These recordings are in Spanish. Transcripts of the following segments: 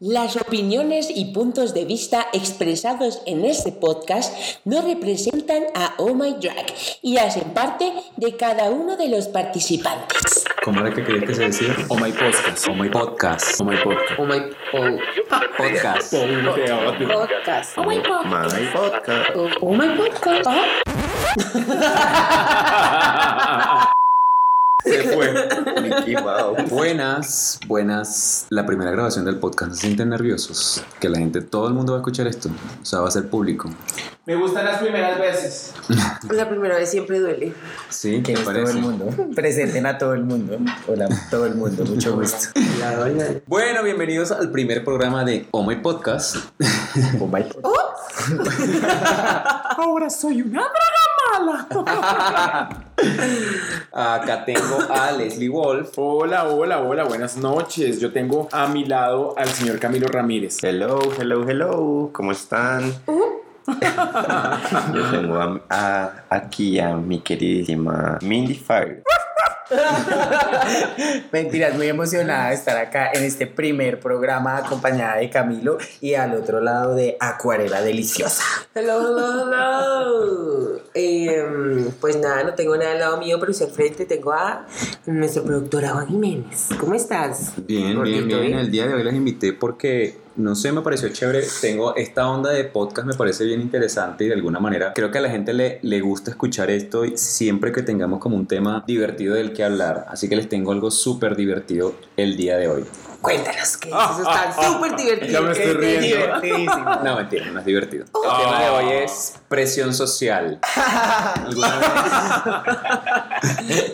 Las opiniones y puntos de vista expresados en este podcast no representan a Oh My Drag y hacen parte de cada uno de los participantes. ¿Cómo era que querías que se decía? Oh My Podcast. Oh My Podcast. Oh My Podcast. Oh My po- Podcast. Podcast. Oh My Podcast. My podcast. Oh, oh My Podcast. Se fue. Mickey Mouse. Buenas, buenas. La primera grabación del podcast. ¿Se sienten nerviosos? Que la gente, todo el mundo va a escuchar esto. O sea, va a ser público. Me gustan las primeras veces. La primera vez siempre duele. ¿Sí? ¿Quién ¿Te es todo parece? el mundo? Presenten a todo el mundo. Hola, todo el mundo, mucho gusto. Bueno, bienvenidos al primer programa de Oh My Podcast. Oh my God. Ahora soy una Acá tengo a Leslie Wolf. Hola, hola, hola, buenas noches. Yo tengo a mi lado al señor Camilo Ramírez. Hello, hello, hello. ¿Cómo están? Yo tengo a- a- aquí a mi queridísima Mindy Fire. Mentiras, muy emocionada de estar acá en este primer programa acompañada de Camilo y al otro lado de Acuarela Deliciosa. Hello, hello, hello. Eh, pues nada, no tengo nada al lado mío, pero sí al frente tengo a nuestro productor Juan Jiménez. ¿Cómo estás? Bien, Gordito, bien, bien. El día de hoy les invité porque, no sé, me pareció chévere. Tengo esta onda de podcast, me parece bien interesante y de alguna manera creo que a la gente le, le gusta escuchar esto y siempre que tengamos como un tema divertido del que hablar. Así que les tengo algo súper divertido el día de hoy. Cuéntanos, que eso está súper divertido. Ya me estoy riendo. Divertidísimo. No, mentira, no es divertido. El tema de hoy es presión social. ¿Alguna vez,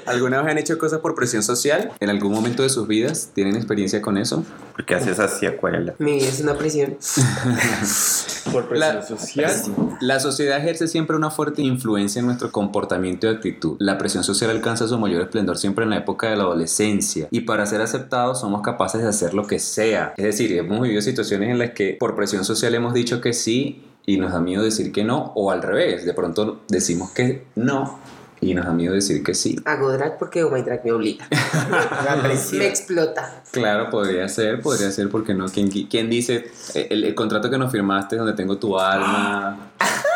¿Alguna vez han hecho cosas por presión social? ¿En algún momento de sus vidas tienen experiencia con eso? ¿Por qué haces así, Acuarela? Mi vida es una presión. Por presión La- social. La sociedad ejerce siempre una fuerte influencia en nuestro comportamiento y actitud. La presión social alcanza su mayor esplendor siempre en la época de la adolescencia y para ser aceptados somos capaces de hacer lo que sea. Es decir, hemos vivido situaciones en las que por presión social hemos dicho que sí y nos da miedo decir que no o al revés. De pronto decimos que no y nos da miedo decir que sí. Hago drag porque Oh My Drag me obliga. Me explota. Claro, podría ser, podría ser, porque no? ¿Quién, quién dice el, el contrato que nos firmaste es donde tengo tu alma?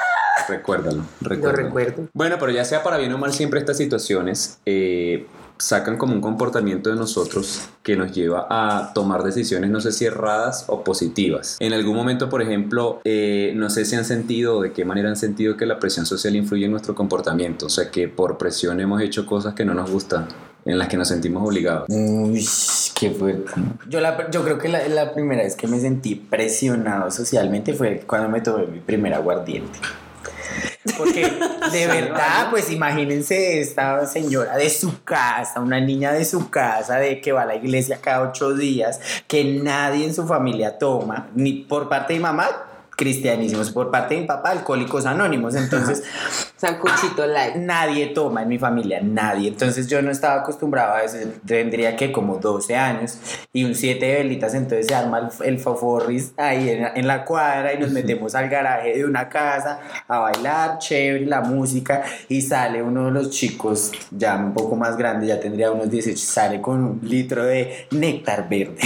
Recuérdalo, Lo recuérdalo. recuerdo. Bueno, pero ya sea para bien o mal, siempre estas situaciones eh, sacan como un comportamiento de nosotros que nos lleva a tomar decisiones, no sé si erradas o positivas. En algún momento, por ejemplo, eh, no sé si han sentido o de qué manera han sentido que la presión social influye en nuestro comportamiento, o sea, que por presión hemos hecho cosas que no nos gustan, en las que nos sentimos obligados. Uy, qué fuerte. Yo, la, yo creo que la, la primera vez que me sentí presionado socialmente fue cuando me tomé mi primer aguardiente. Porque de verdad, pues imagínense esta señora de su casa, una niña de su casa, de que va a la iglesia cada ocho días, que nadie en su familia toma, ni por parte de mi mamá, cristianísimos, por parte de mi papá, alcohólicos anónimos. Entonces, Sancochito light. nadie toma en mi familia, nadie. Entonces yo no estaba acostumbrado a eso. Tendría que como 12 años y un 7 de velitas. Entonces se arma el, el foforris ahí en, en la cuadra y nos metemos al garaje de una casa a bailar, chévere, la música. Y sale uno de los chicos, ya un poco más grande, ya tendría unos 18, sale con un litro de néctar verde.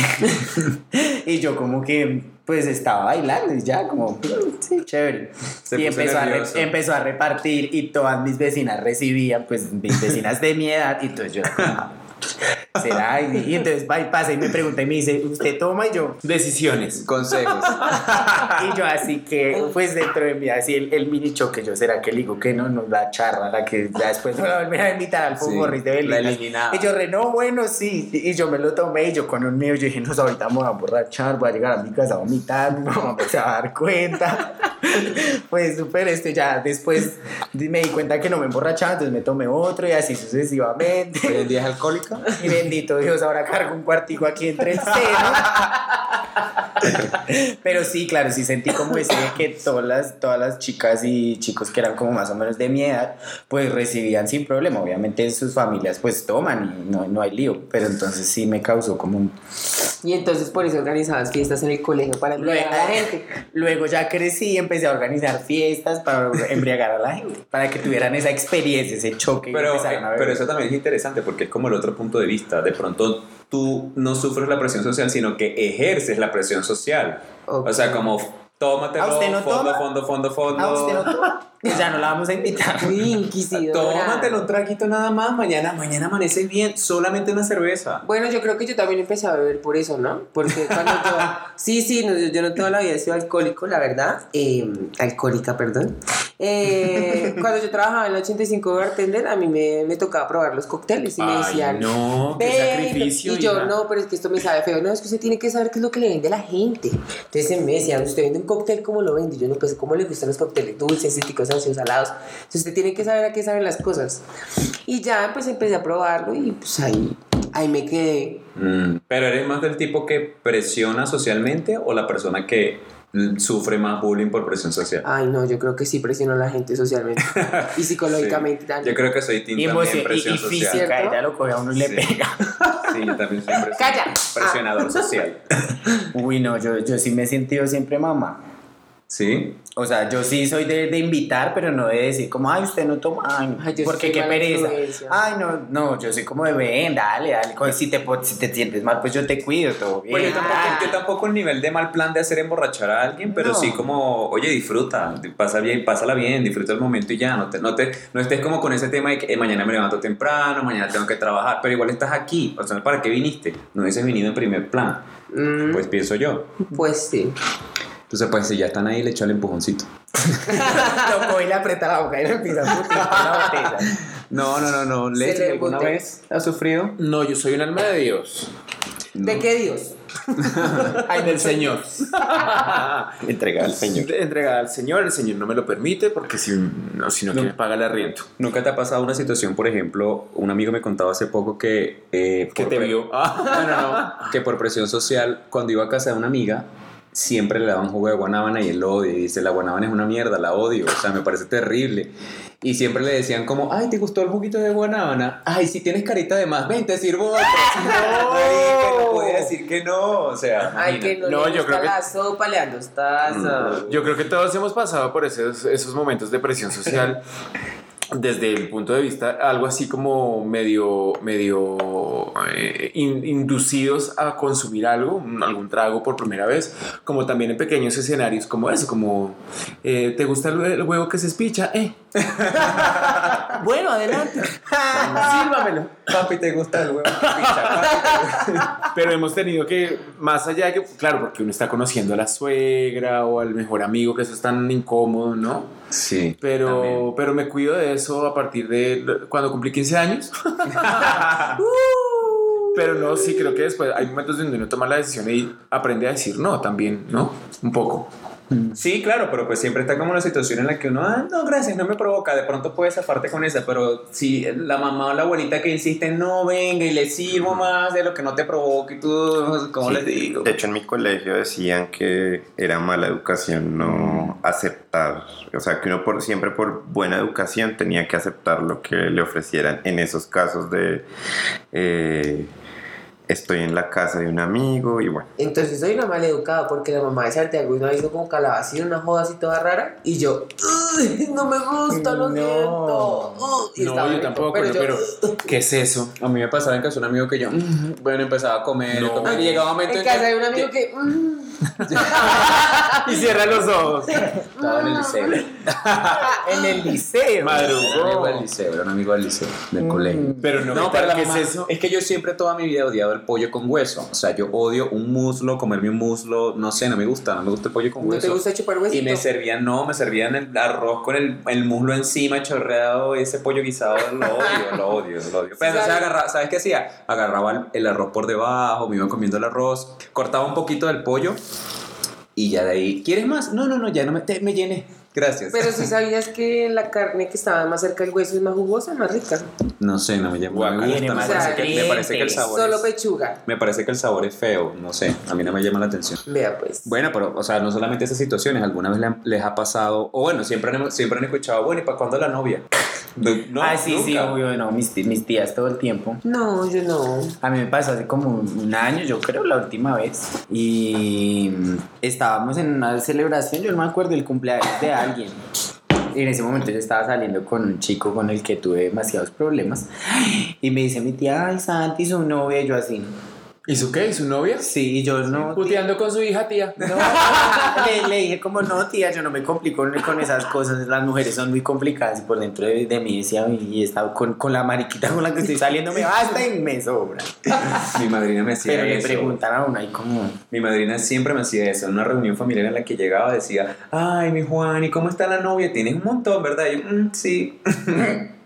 y yo como que pues estaba bailando y ya como, sí, chévere. Se y empezó a, re- empezó a repartir y todas mis vecinas recibían, pues mis vecinas de mi edad, y entonces yo era como, ¿será? Y, y entonces va y pasa y me pregunta y me dice, ¿usted toma? Y yo, Decisiones. Consejos. y yo así que, pues dentro de mí, así el, el mini choque, yo, ¿será que le digo que no? Nos da charra, la que ya después me va a volver a invitar al Sí, fútbol de la Belén. eliminaba. Y yo, re, no, bueno, sí. Y yo me lo tomé y yo con un mío, yo dije, no, ahorita me voy a emborrachar, voy a llegar a mi casa a vomitar, mi mamá se va a dar cuenta. pues súper esto, ya después me di cuenta que no me emborrachaba, entonces me tomé otro y así sucesivamente. ¿Hoy en día es Y bendito Dios, ahora cargo un cuartico aquí entre el seno. Pero sí, claro, sí sentí como ese de que todas las, todas las chicas y chicos que eran como más o menos de mi edad, pues recibían sin problema. Obviamente sus familias pues toman y no, no hay lío, pero entonces sí me causó como un... Y entonces por eso organizabas fiestas en el colegio para embriagar a la gente. Luego ya crecí y empecé a organizar fiestas para embriagar a la gente, para que tuvieran esa experiencia, ese choque. y Pero, empezaran a pero eso también es interesante porque es como el otro punto de vista. De pronto tú no sufres la presión social, sino que ejerces la presión social. Ok. O sea, como tómatelo, ¿A usted no fondo, fondo, fondo, fondo. Ah, ya no la vamos a invitar. Tómatelo un traguito nada más, mañana, mañana amaneces bien, solamente una cerveza. Bueno, yo creo que yo también empecé a beber por eso, ¿no? Porque cuando yo... Sí, sí, no, yo, yo no toda la vida he sido alcohólico, la verdad. Eh, alcohólica, perdón. Eh, cuando yo trabajaba en el 85 bartender, a mí me, me tocaba probar los cócteles y me decían... no, qué sacrificio. Y yo, hija. no, pero es que esto me sabe feo. No, es que usted tiene que saber qué es lo que le vende a la gente. Entonces me decían, usted vende un cóctel, ¿cómo lo vende? Y yo, no, pues, ¿cómo le gustan los cócteles dulces, cítricos, ácidos, salados? Entonces usted tiene que saber a qué saben las cosas. Y ya, pues, empecé a probarlo y, pues, ahí, ahí me quedé. Mm, Pero eres más del tipo que presiona socialmente o la persona que mm, sufre más bullying por presión social. Ay, no, yo creo que sí presionó a la gente socialmente y psicológicamente Sí. también. Yo creo que soy team Y, también emocio- y, presión y social. física, ¿Cierto? ella lo coge a uno y le Sí. pega. Sí, yo también soy presión- ¡Calla! presionador social. Uy, no, yo, yo sí me he sentido siempre mamá. ¿Sí? O sea, yo sí soy de, de invitar, pero no de decir como, ay, usted no toma, ay, Ay, yo porque soy qué pereza. Ay, no, no, yo soy como de ven, dale, dale. Si te, si te sientes mal, pues yo te cuido, todo bien. Bueno, yo tampoco, Ah. yo tampoco el nivel de mal plan de hacer emborrachar a alguien, pero No. sí como, oye, disfruta, pasa bien, pásala bien, disfruta el momento y ya, no, te, no, te, no estés como con ese tema de que eh, mañana me levanto temprano, mañana tengo que trabajar, pero igual estás aquí, o sea, ¿para qué viniste? No hubieses venido en primer plan, Mm, pues pienso yo. pues sí. Entonces, pues si ya están ahí, le echo el empujoncito. lo coge y le aprieta la boca y le empieza a putir con la botella. No, no, no, no, Se le ¿alguna bote. vez has sufrido? No, yo soy un alma de Dios. ¿De No. qué Dios? Ay, del Señor. Entregada al Señor. Entregada al Señor, el Señor no me lo permite porque si no, si no, que me paga el arriendo. ¿Nunca te ha pasado una situación, por ejemplo, un amigo me contaba hace poco que... eh, Que te vio. No, no, no. Que por presión social, cuando iba a casa de una amiga, siempre le daban jugo de guanábana y él lo odia. Y dice, la guanábana es una mierda, la odio. O sea, me parece terrible. Y siempre le decían como, ay, ¿te gustó el juguito de guanábana? Ay, si tienes carita de más, ven, te sirvo otro. No, no podía decir que no. O sea, Ay, que no, No, le yo gusta creo que- sopa, le dan dos tazas. Yo creo que todos hemos pasado por esos, esos momentos de presión social desde el punto de vista algo así como medio, medio eh, in- inducidos a consumir algo, algún trago por primera vez, como también en pequeños escenarios como eso, como eh, ¿te gusta el, hue- el huevo que se espicha? Eh, Bueno, adelante. sírvamelo. papi, ¿te gusta el huevo? Picha, Pero hemos tenido que, más allá de que, claro, porque uno está conociendo a la suegra o al mejor amigo, que eso es tan incómodo, ¿no? Sí. Pero, también. pero me cuido de eso a partir de cuando cumplí 15 años. pero no, sí, creo que después hay momentos donde uno toma la decisión y aprende a decir no también, ¿no? Un poco. Sí, claro, pero pues siempre está como la situación en la que uno, ah, no, gracias, no me provoca, de pronto puedes zafarte con esa, pero si la mamá o la abuelita que insiste, no, venga y le sirvo más de lo que no te provoca y tú, ¿cómo Sí, les digo? De hecho, en mi colegio decían que era mala educación no aceptar, o sea, que uno por, siempre por buena educación tenía que aceptar lo que le ofrecieran en esos casos de eh, estoy en la casa de un amigo y bueno. Entonces soy una maleducada porque la mamá de Santiago una hizo como calabacín, una joda así toda rara. Y yo, "Uy, no me gusta, lo No. siento. Y No, yo rico, tampoco, pero, yo, ¿qué es eso? A mí me pasaba en casa de un amigo que yo, "Mm", bueno, empezaba a comer, No. comer, y llegaba un momento en casa de un amigo que. mm, Y cierra los ojos. estaba en el liceo. en el liceo. Era un amigo del Madrugó. liceo, era un amigo del liceo, del colegio. Pero no, No, me pero la ¿qué mamá- es eso? Es que yo siempre toda mi vida he odiado el pollo con hueso. O sea, yo odio un muslo, comerme un muslo, no sé, no me gusta, no me gusta el pollo con ¿No hueso. te gusta chupar huesito? Y me servían, no, me servían el arroz con el, el muslo encima, chorreado, ese pollo guisado, lo odio, lo odio, lo odio. Pero entonces ¿Sabes? agarraba, ¿sabes qué hacía? Agarraba el, el arroz por debajo, me iba comiendo el arroz, cortaba un poquito del pollo y ya de ahí, ¿quieres más? No, no, no, ya no me, te- me. Gracias. Pero si sabías que la carne que estaba más cerca del hueso es más jugosa, más rica. No sé, no me me, gusta, Tiene me, parece que, me parece que el sabor Solo es, pechuga. me parece que el sabor es feo, no sé, a mí no me llama la atención. Vea pues. Bueno, pero, o sea, no solamente esas situaciones, alguna vez les ha pasado, o bueno, siempre han, siempre han escuchado, bueno, ¿y para cuándo la novia? No, ah, sí, sí, nunca. obvio, no, mis, mis tías todo el tiempo. No, yo no. A mí me pasó hace como un año, yo creo, la última vez. Y mm, estábamos en una celebración, yo no me acuerdo, el cumpleaños de alguien. Y en ese momento yo estaba saliendo con un chico con el que tuve demasiados problemas. Y me dice mi tía, ay, Santi, su novia, y yo así. ¿Y su qué? ¿Y su novia? Sí, y yo no. Puteando con su hija, tía. No, le, le dije como no, tía, yo no me complico con, esas cosas, las mujeres son muy complicadas y por dentro de, de mí decía, y he estado con, con la mariquita con la que estoy saliendo, me basta y me sobra. Mi madrina me hacía Pero le eso. preguntan a uno ahí como, Mi madrina siempre me hacía eso. En una reunión familiar en la que llegaba decía, ay, mi Juan, ¿y cómo está la novia? Tienes un montón, ¿verdad? Y yo, "Mm, sí.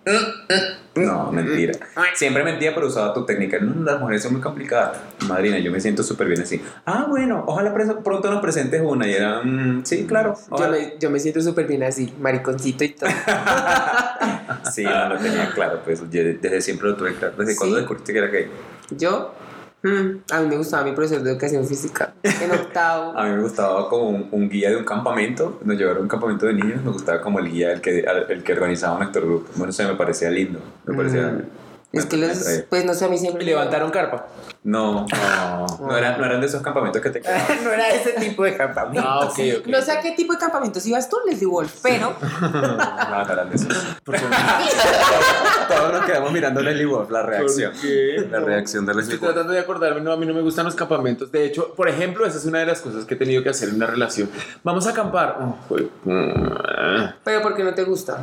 no, mentira. Siempre mentía, pero usaba tu técnica. No, las mujeres son muy complicadas. Madrina, yo me siento súper bien así. Ah, bueno, ojalá pronto nos presentes una. Y era, "Mm, sí, claro. Yo ojalá". me, yo me siento súper bien así, mariconcito y todo. Sí, no lo tenía claro, pues yo desde siempre lo tuve claro. ¿Desde ¿Sí? cuándo descubriste que era gay? Yo, mm, a mí me gustaba mi profesor de educación física en octavo. A mí me gustaba como un, un guía de un campamento, nos llevaron a un campamento de niños, me gustaba como el guía, el que, el que organizaba nuestro grupo. Bueno, eso me parecía lindo, me parecía... Mm. Es que los, pues no sé, a mí siempre. Y levantaron carpa. No, no, eran, no eran de esos campamentos que te quedaban. no era ese tipo de campamento. Ah, ok, ok. No sé a qué tipo de campamentos ibas tú, Leslie Wolf, pero No, no eran de esos. Todos nos quedamos mirando a Leslie Wolf, la reacción. ¿Por qué? La reacción de Leslie Estoy Wolf. tratando de acordarme, no, a mí no me gustan los campamentos. De hecho, por ejemplo, esa es una de las cosas que he tenido que hacer en una relación. Vamos a acampar. Oh, jue- pero ¿por qué no te gusta?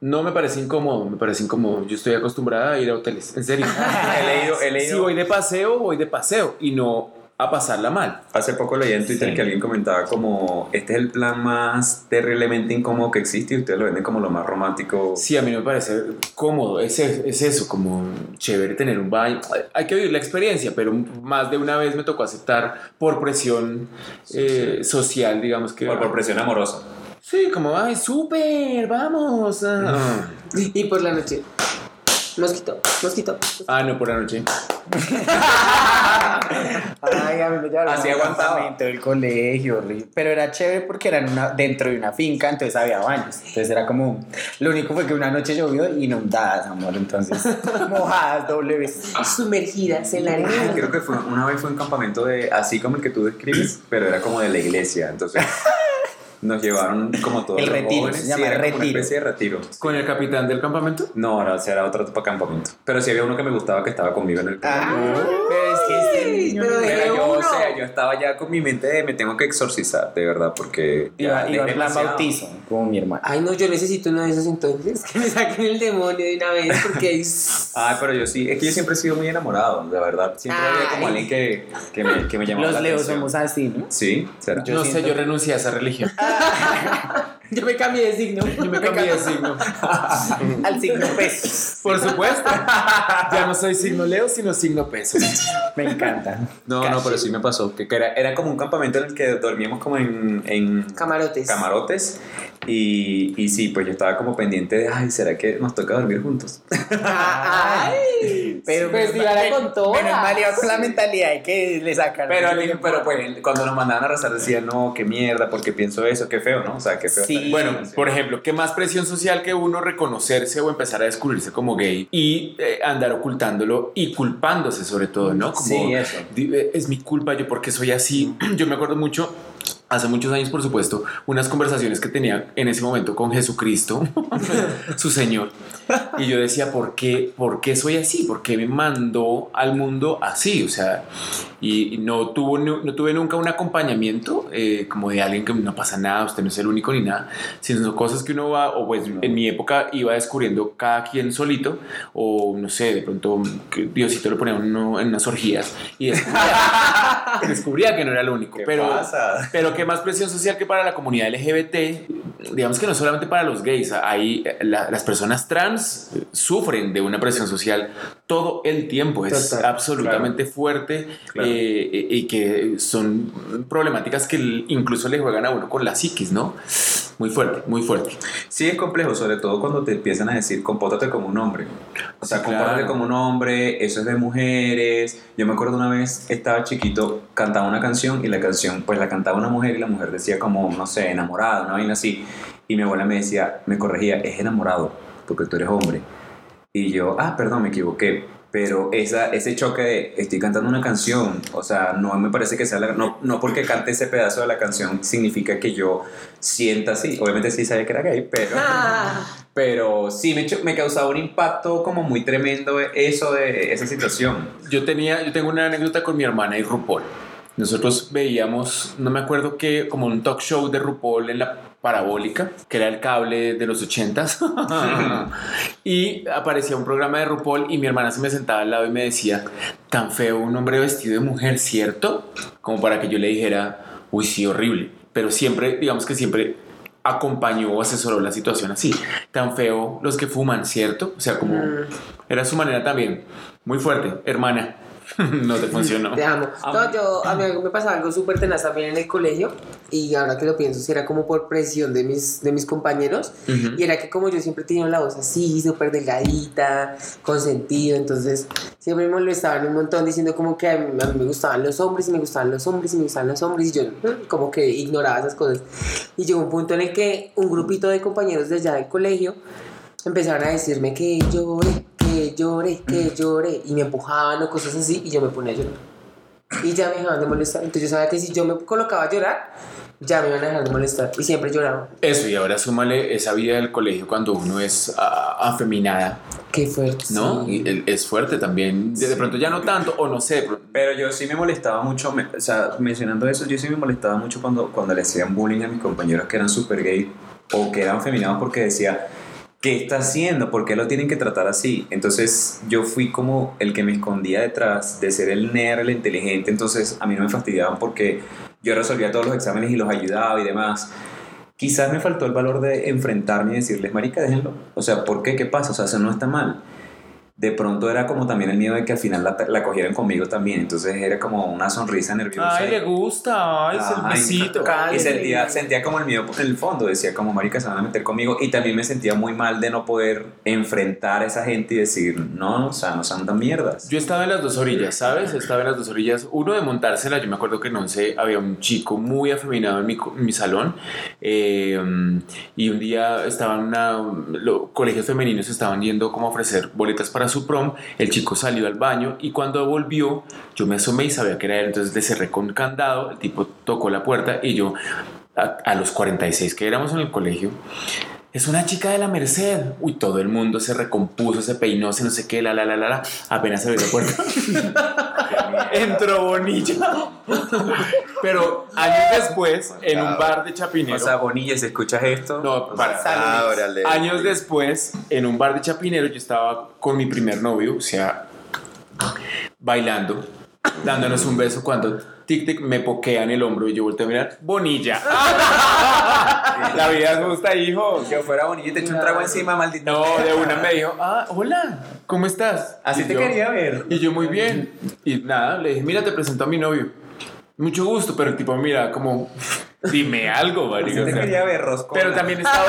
No me parece incómodo, me parece incómodo. Yo estoy acostumbrada a ir a hoteles, en serio. He leído, he Si leído. voy de paseo, voy de paseo y no a pasarla mal. Hace poco leí en Twitter Sí. que alguien comentaba como este es el plan más terriblemente incómodo que existe y ustedes lo venden como lo más romántico. Sí, a mí me parece cómodo. Es, es eso, como chévere tener un baño. Hay que vivir la experiencia, pero más de una vez me tocó aceptar por presión eh, social, digamos que. Por, por presión amorosa. Sí, como, ay, súper, vamos. Ah. Y por la noche. Mosquito, mosquito. Ah, no, por la noche. Ay, a mí me llevaron Así aguantaba. del colegio, horrible. Pero era chévere porque era en una- dentro de una finca, entonces había baños. Entonces era como. Lo único fue que una noche llovió inundadas, amor. Entonces, mojadas doble vez. Sumergidas en la Ay, arena. creo que fue, una vez fue un campamento de, así como el que tú describes, pero era como de la iglesia. Entonces nos llevaron como todos El los retiro, jóvenes. se Sí, llama era como una retiro. especie de retiro. ¿Con el capitán del campamento? No, no, ese era otro tipo de campamento. Pero sí había uno que me gustaba que estaba conmigo en el campamento. Ah, pero es que este niño pero no era yo, o sea, yo estaba ya con mi mente de me tengo que exorcizar, de verdad, porque Iba, ya iba plan bautizo, como mi hermano. Ay, no, yo necesito uno de esos entonces. Que me saquen el demonio de una vez porque es. Ay, pero yo sí, es que yo siempre he sido muy enamorado, de verdad. Siempre había como Ay. alguien que, que me, que me llamaba Los la leos atención. somos así, ¿no? Sí, será. Yo no siento sé, yo renuncié a esa religión. Yo me cambié de signo. Yo me cambié de signo. Al signo peso. Por supuesto. Ya no soy signo Leo, sino signo peso. Me encanta. No, no, pero sí me pasó. Que, que era, era como un campamento en el que dormíamos como en, en Camarotes. camarotes. Y, y sí, pues yo estaba como pendiente de, ay, ¿será que nos toca dormir juntos? Ay. Pero pues mal- con todas. Menos mal iba con la mentalidad de que le sacaron. Pero, pero pues cuando nos mandaban a rezar decían, no, qué mierda, porque pienso eso, qué feo, ¿no? O sea, qué feo. Sí. Bueno, por ejemplo, ¿qué más presión social que uno reconocerse o empezar a descubrirse como gay y eh, andar ocultándolo y culpándose sobre todo, ¿no? Como, Sí, eso. eh, Es mi culpa, yo porque soy así. Yo me acuerdo mucho, hace muchos años, por supuesto, unas conversaciones que tenía en ese momento con Jesucristo, su Señor. Y yo decía, ¿por qué, ¿por qué soy así? ¿Por qué me mandó al mundo así? O sea, y y no, tuvo, nu- no tuve nunca un acompañamiento eh, como de alguien que no pasa nada, usted no es el único ni nada, sino son cosas que uno va, o pues en mi época iba descubriendo cada quien solito, o no sé, de pronto Diosito lo ponía uno en unas orgías y descubría, descubría que no era el único. ¿Qué pero, pasa? pero qué más presión social que para la comunidad LGBT, digamos que no solamente para los gays, hay eh, la- las personas trans sufren de una presión social todo el tiempo, es Total, absolutamente fuerte Claro. eh, y que son problemáticas que incluso le juegan a uno con la psiquis, ¿no? Muy fuerte, muy fuerte. Sí, es complejo, sobre todo cuando te empiezan a decir compórtate como un hombre. O sea, compórtate claro. como un hombre, eso es de mujeres. Yo me acuerdo una vez, estaba chiquito, cantaba una canción y la canción, pues la cantaba una mujer y la mujer decía como, no sé, enamorada, una vaina así. Y mi abuela me decía, me corregía, es enamorado, porque tú eres hombre. Y yo, ah, perdón, me equivoqué. Pero esa, ese choque de estoy cantando una canción, o sea, no me parece que sea la, no, no porque cante ese pedazo de la canción significa que yo sienta así. Obviamente sí sabía que era gay, pero, Ah. pero sí me, me causaba un impacto como muy tremendo eso de esa situación. Yo tenía, yo tengo una anécdota con mi hermana y RuPaul. Nosotros veíamos, no me acuerdo qué, como un talk show de RuPaul en la parabólica, que era el cable de los ochentas. y aparecía un programa de RuPaul y mi hermana se me sentaba al lado y me decía, tan feo un hombre vestido de mujer, ¿cierto? Como para que yo le dijera, uy, sí, horrible. Pero siempre, digamos que siempre acompañó o asesoró la situación así. Tan feo los que fuman, ¿cierto? O sea, como Mm. era su manera también. Muy fuerte, hermana. no te funcionó. Te amo. No, yo, a mí me pasaba algo súper tenaz también en el colegio y ahora que lo pienso, si era como por presión de mis, de mis compañeros Ujú. y era que como yo siempre tenía la voz así, súper delgadita, con sentido, entonces siempre me molestaban un montón diciendo como que a mí, a mí me gustaban los hombres y me gustaban los hombres y me gustaban los hombres y yo como que ignoraba esas cosas. Y llegó un punto en el que un grupito de compañeros de allá del colegio empezaron a decirme que lloré, que lloré, que lloré y me empujaban o cosas así y yo me ponía a llorar. Y ya me dejaban de molestar. Entonces yo sabía que si yo me colocaba a llorar, ya me iban a dejar de molestar. Y siempre lloraba. Eso, y ahora súmale esa vida del colegio cuando uno es afeminada, Qué fuerte. ¿no? sí. Y es fuerte también. De de pronto ya no tanto, o no sé. Pero yo sí me molestaba mucho, me- o sea, mencionando eso, yo sí me molestaba mucho cuando, cuando le hacían bullying a mis compañeros que eran super gay o que eran feminados porque decía, ¿qué está haciendo? ¿Por qué lo tienen que tratar así? Entonces yo fui como el que me escondía detrás de ser el nerd, el inteligente, entonces a mí no me fastidiaban porque yo resolvía todos los exámenes y los ayudaba y demás. Quizás me faltó el valor de enfrentarme y decirles, marica, déjenlo. O sea, ¿por qué? ¿Qué pasa? O sea, eso no está mal de pronto era como también el miedo de que al final la, la cogieran conmigo también. Entonces era como una sonrisa nerviosa. Ay, le gusta, ay, es el Ajá, y- besito. Y sentía, sentía como el miedo en el fondo, decía como marica se van a meter conmigo y también me sentía muy mal de no poder enfrentar a esa gente y decir, no, o sea, no son tan mierdas. Yo estaba en las dos orillas, ¿sabes? Estaba en las dos orillas. Uno de montársela, yo me acuerdo que en once había un chico muy afeminado en mi, en mi salón eh, y un día estaban una, los colegios femeninos estaban yendo como a ofrecer boletas para su prom. El chico salió al baño y cuando volvió, yo me asomé y sabía que era él, entonces le cerré con candado. El tipo tocó la puerta y yo, a, a los 46 que éramos en el colegio, es una chica de la Merced. Uy, todo el mundo se recompuso, se peinó, se no sé qué, la, la, la, la, la. Apenas se abrió la puerta. Entró Bonilla. Pero años después, en un bar de Chapinero. O sea, Bonilla, si escuchas esto, no, para. Ah, órale. Años después, en un bar de Chapinero, yo estaba con mi primer novio, o sea, bailando, dándonos un beso cuando tic tic me poquea en el hombro y yo volteo a mirar, Bonilla. La vida es justa, hijo. yo fuera Bonilla y te echo un trago encima, maldito. No, de una me dijo, ah, hola, ¿cómo estás? Así Y te yo- quería ver. Y yo, muy bien. Y nada, le dije, mira, te presento a mi novio. Mucho gusto, pero el tipo, mira, como, dime algo, marico. o te sea. quería ver, Rosco. Pero también he, estado,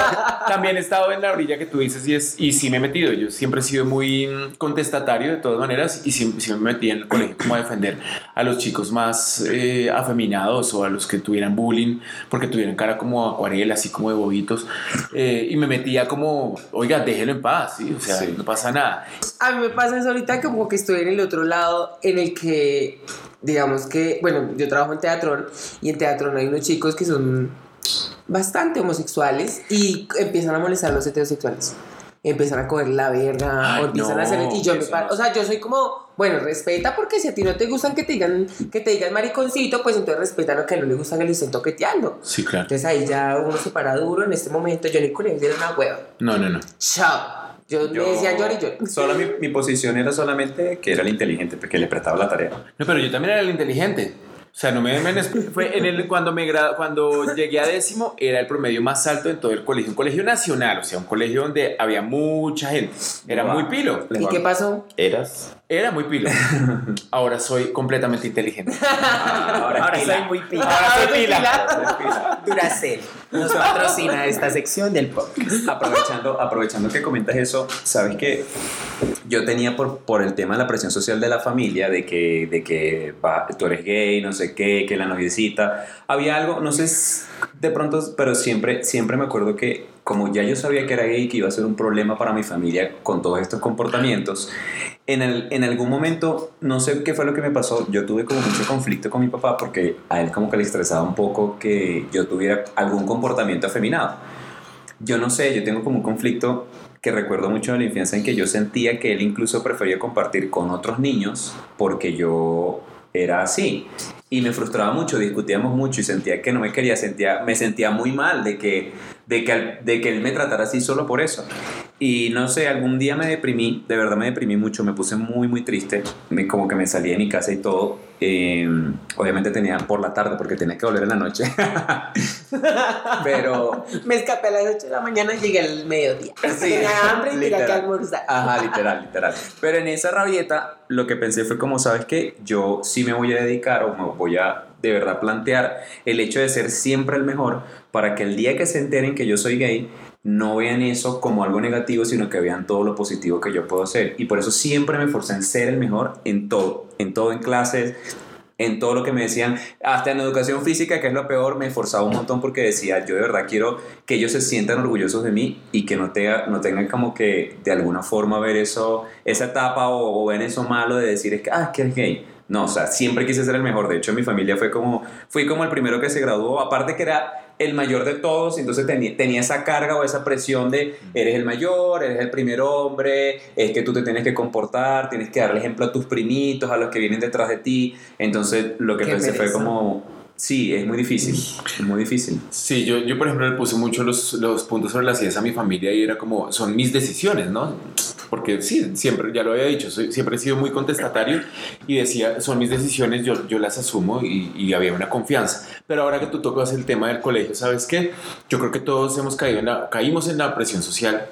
también he estado en la orilla que tú dices y, es, y sí me he metido. Yo siempre he sido muy contestatario de todas maneras y siempre, siempre me metí en el colegio como a defender a los chicos más eh, afeminados o a los que tuvieran bullying porque tuvieran cara como acuarela, así como de bobitos. Eh, y me metía como, oiga, déjelo en paz, ¿sí? o sea, Sí. no pasa nada. A mí me pasa eso ahorita como que estoy en el otro lado en el que, digamos que, bueno, yo trabajo en teatrón y en teatrón hay unos chicos que son bastante homosexuales y empiezan a molestar a los heterosexuales. Empiezan a coger la verga Ay, o empiezan no, a hacer... Y yo me paro, no. o sea, yo soy como, bueno, respeta porque si a ti no te gustan que te digan, que te digan mariconcito, pues entonces respeta lo que no le gusta que lo estén toqueteando. Sí, claro. Entonces ahí ya uno se para duro en este momento. Yo el colegio era una hueva. No, no, no. Chao. Yo, Yo- me decían llor y llor. Solo mi, mi posición era solamente que era el inteligente, porque le prestaba la tarea. No, pero yo también era el inteligente. O sea, no me, me- fue en el cuando me cuando llegué a décimo era el promedio más alto en todo el colegio, un colegio nacional, o sea, un colegio donde había mucha gente. Era Wow. muy pilo. ¿Y qué pasó? ¿Eras? Era muy pilo. Ahora soy completamente inteligente. ahora Ahora pila. soy muy pila. Ahora soy pila. Duracell nos patrocina esta sección del podcast. aprovechando, aprovechando que comentas eso, sabes que yo tenía por, por el tema de la presión social de la familia, de que, de que va, tú eres gay, no sé qué, que la noviecita, había algo, no sé, de pronto, pero siempre, siempre me acuerdo que como ya yo sabía que era gay y que iba a ser un problema para mi familia con todos estos comportamientos, en, el, en algún momento, no sé qué fue lo que me pasó, yo tuve como mucho conflicto con mi papá porque a él como que le estresaba un poco que yo tuviera algún comportamiento afeminado. Yo no sé, yo tengo como un conflicto que recuerdo mucho de la infancia en que yo sentía que él incluso prefería compartir con otros niños porque yo era así. Y me frustraba mucho, discutíamos mucho y sentía que no me quería, sentía, me sentía muy mal de que, de, que, de que él me tratara así solo por eso. Y no sé, algún día me deprimí, de verdad me deprimí mucho, me puse muy, muy triste, me, como que me salí de mi casa y todo. Eh, obviamente tenía por la tarde porque tenía que volver en la noche. Pero Me escapé a las 8 de la mañana y llegué al mediodía. Tenía hambre y tenía que almorzar. Ajá, literal, literal. Pero en esa rabieta, lo que pensé fue como, ¿sabes qué? Yo sí me voy a dedicar o me voy a de verdad plantear el hecho de ser siempre el mejor para que el día que se enteren que yo soy gay, no vean eso como algo negativo, sino que vean todo lo positivo que yo puedo hacer. Y por eso siempre me esforcé en ser el mejor en todo, en todo, en clases, en todo lo que me decían, hasta en educación física, que es lo peor, me esforzaba un montón porque decía, yo de verdad quiero que ellos se sientan orgullosos de mí y que no, tenga, no tengan como que de alguna forma ver eso, esa etapa o, o ven eso malo de decir, es que, ah, es que eres gay. No, o sea, siempre quise ser el mejor. De hecho, mi familia fue como, fui como el primero que se graduó, aparte que era el mayor de todos, entonces tenía, tenía esa carga o esa presión de eres el mayor, eres el primer hombre, es que tú te tienes que comportar, tienes que darle ejemplo a tus primitos, a los que vienen detrás de ti. Entonces, lo que Qué pensé fue como, sí, es muy difícil, es muy difícil. Sí, yo, yo por ejemplo le puse mucho los, los puntos sobre las ideas a mi familia y era como, son mis decisiones, ¿no? Porque sí, siempre, ya lo había dicho, soy- siempre he sido muy contestatario y decía, son mis decisiones, yo, yo las asumo y, y había una confianza. Pero ahora que tú tocas el tema del colegio, ¿sabes qué? Yo creo que todos hemos caído en la, caímos en la presión social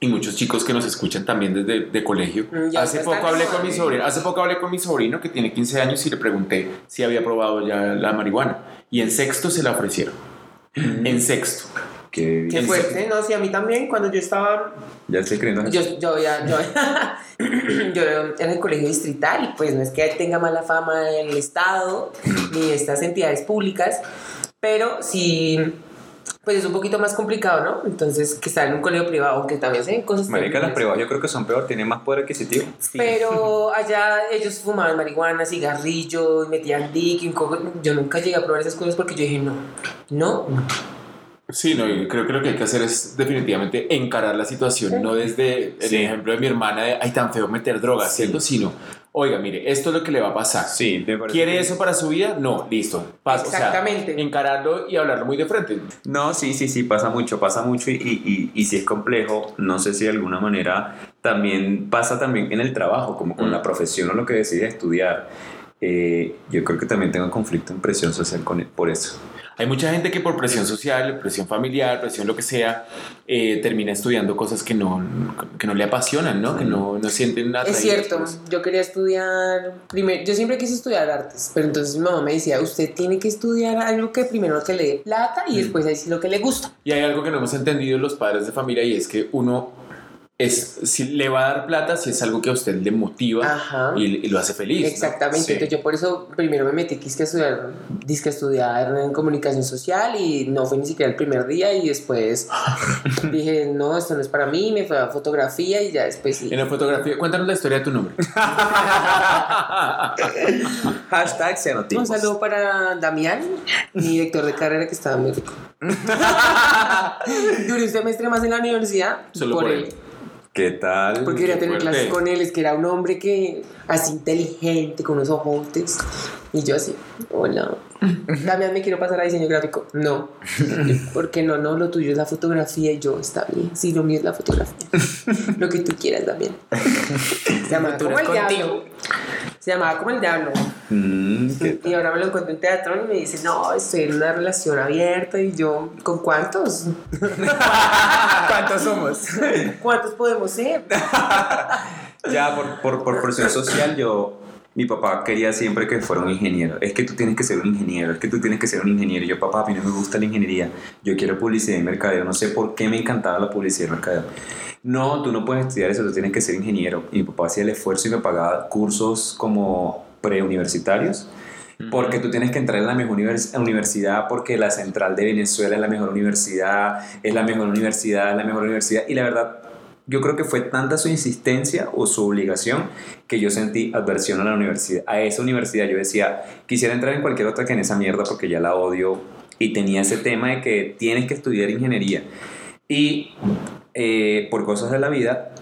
y muchos chicos que nos escuchan también desde de colegio. Mm, ya hace poco hablé con mi sobrino, hace poco hablé con mi sobrino que tiene 15 años y le pregunté si había probado ya la marihuana y en sexto se la ofrecieron. En sexto. Que Qué fuerte, no, sí, a mí también, cuando yo estaba, ya estoy creyendo yo, yo, ya, yo, yo en el colegio distrital, y pues no es que tenga mala fama el Estado ni estas entidades públicas, pero sí, pues es un poquito más complicado, ¿no? Entonces, que estar en un colegio privado, aunque también se ven cosas Marica, las privadas yo creo que son peor, tienen más poder adquisitivo. Pero allá ellos fumaban marihuana, cigarrillo, y metían dick, y un coco- yo nunca llegué a probar esas cosas porque yo dije, no, no, no. Sí, no, creo que lo que hay que hacer es definitivamente encarar la situación, no desde el Sí. ejemplo de mi hermana de, ay, tan feo meter drogas, ¿cierto? Sino, oiga, mire, esto es lo que le va a pasar. Sí, me parece ¿Quiere que- eso para su vida? No, listo. Pasa, o sea, Exactamente. encararlo y hablarlo muy de frente. No, sí, sí, sí, pasa mucho, pasa mucho y, y, y, y si es complejo, no sé si de alguna manera también pasa también en el trabajo, como con Mm. la profesión o lo que decide estudiar. Eh, yo creo que también tengo conflicto en presión social con, por eso. Hay mucha gente que por presión social, presión familiar, presión lo que sea, eh, termina estudiando cosas que no, que no le apasionan, ¿no? Que no, no sienten nada. Es cierto, yo quería estudiar, primero, yo siempre quise estudiar artes, pero entonces mi mamá me decía, usted tiene que estudiar algo que primero que le dé plata y después ahí sí lo que le gusta. Y hay algo que no hemos entendido los padres de familia y es que uno es, si le va a dar plata si es algo que a usted le motiva y, y lo hace feliz. ¿no? Exactamente, Sí. entonces yo por eso primero me metí quisque a estudiar, disque a estudiar en comunicación social y no fue ni siquiera el primer día y después dije, no, esto no es para mí, me fue a fotografía y ya después sí. En la fotografía, cuéntanos la historia de tu nombre. Hashtag Un xenotipos. saludo para Damián, mi director de carrera que estaba muy rico. Duré un semestre más en la universidad Solo por él. ¿Qué tal? Porque quería tener clases con él, es que era un hombre que así inteligente, con unos ojotes. Y yo así, hola. Damián, me quiero pasar a diseño gráfico. No. Porque no, no, lo tuyo es la fotografía y yo, está bien. Sí, lo mío es la fotografía. Lo que tú quieras, Damián. Se llamaba como el diablo. Se llamaba como el diablo. Mm, ¿qué Y ahora me lo encuentro en teatro y me dice, no, estoy en una relación abierta. Y yo, ¿con cuántos? ¿Cuántos somos? ¿Cuántos podemos ser? Ya, por, por, por presión social, yo. Mi papá quería siempre que fuera un ingeniero. Es que tú tienes que ser un ingeniero, es que tú tienes que ser un ingeniero. Y yo, papá, a mí no me gusta la ingeniería. Yo quiero publicidad y mercadeo. No sé por qué me encantaba la publicidad y mercadeo. No, tú no puedes estudiar eso, tú tienes que ser ingeniero. Y mi papá hacía el esfuerzo y me pagaba cursos como preuniversitarios. porque tú tienes que entrar en la mejor univers- universidad, porque la central de Venezuela es la mejor universidad, es la mejor universidad, es la mejor universidad. Y la verdad, yo creo que fue tanta su insistencia o su obligación que yo sentí adversión a la universidad, a esa universidad. Yo decía, quisiera entrar en cualquier otra que en esa mierda porque ya la odio. Y tenía ese tema de que tienes que estudiar ingeniería. Y eh, por cosas de la vida,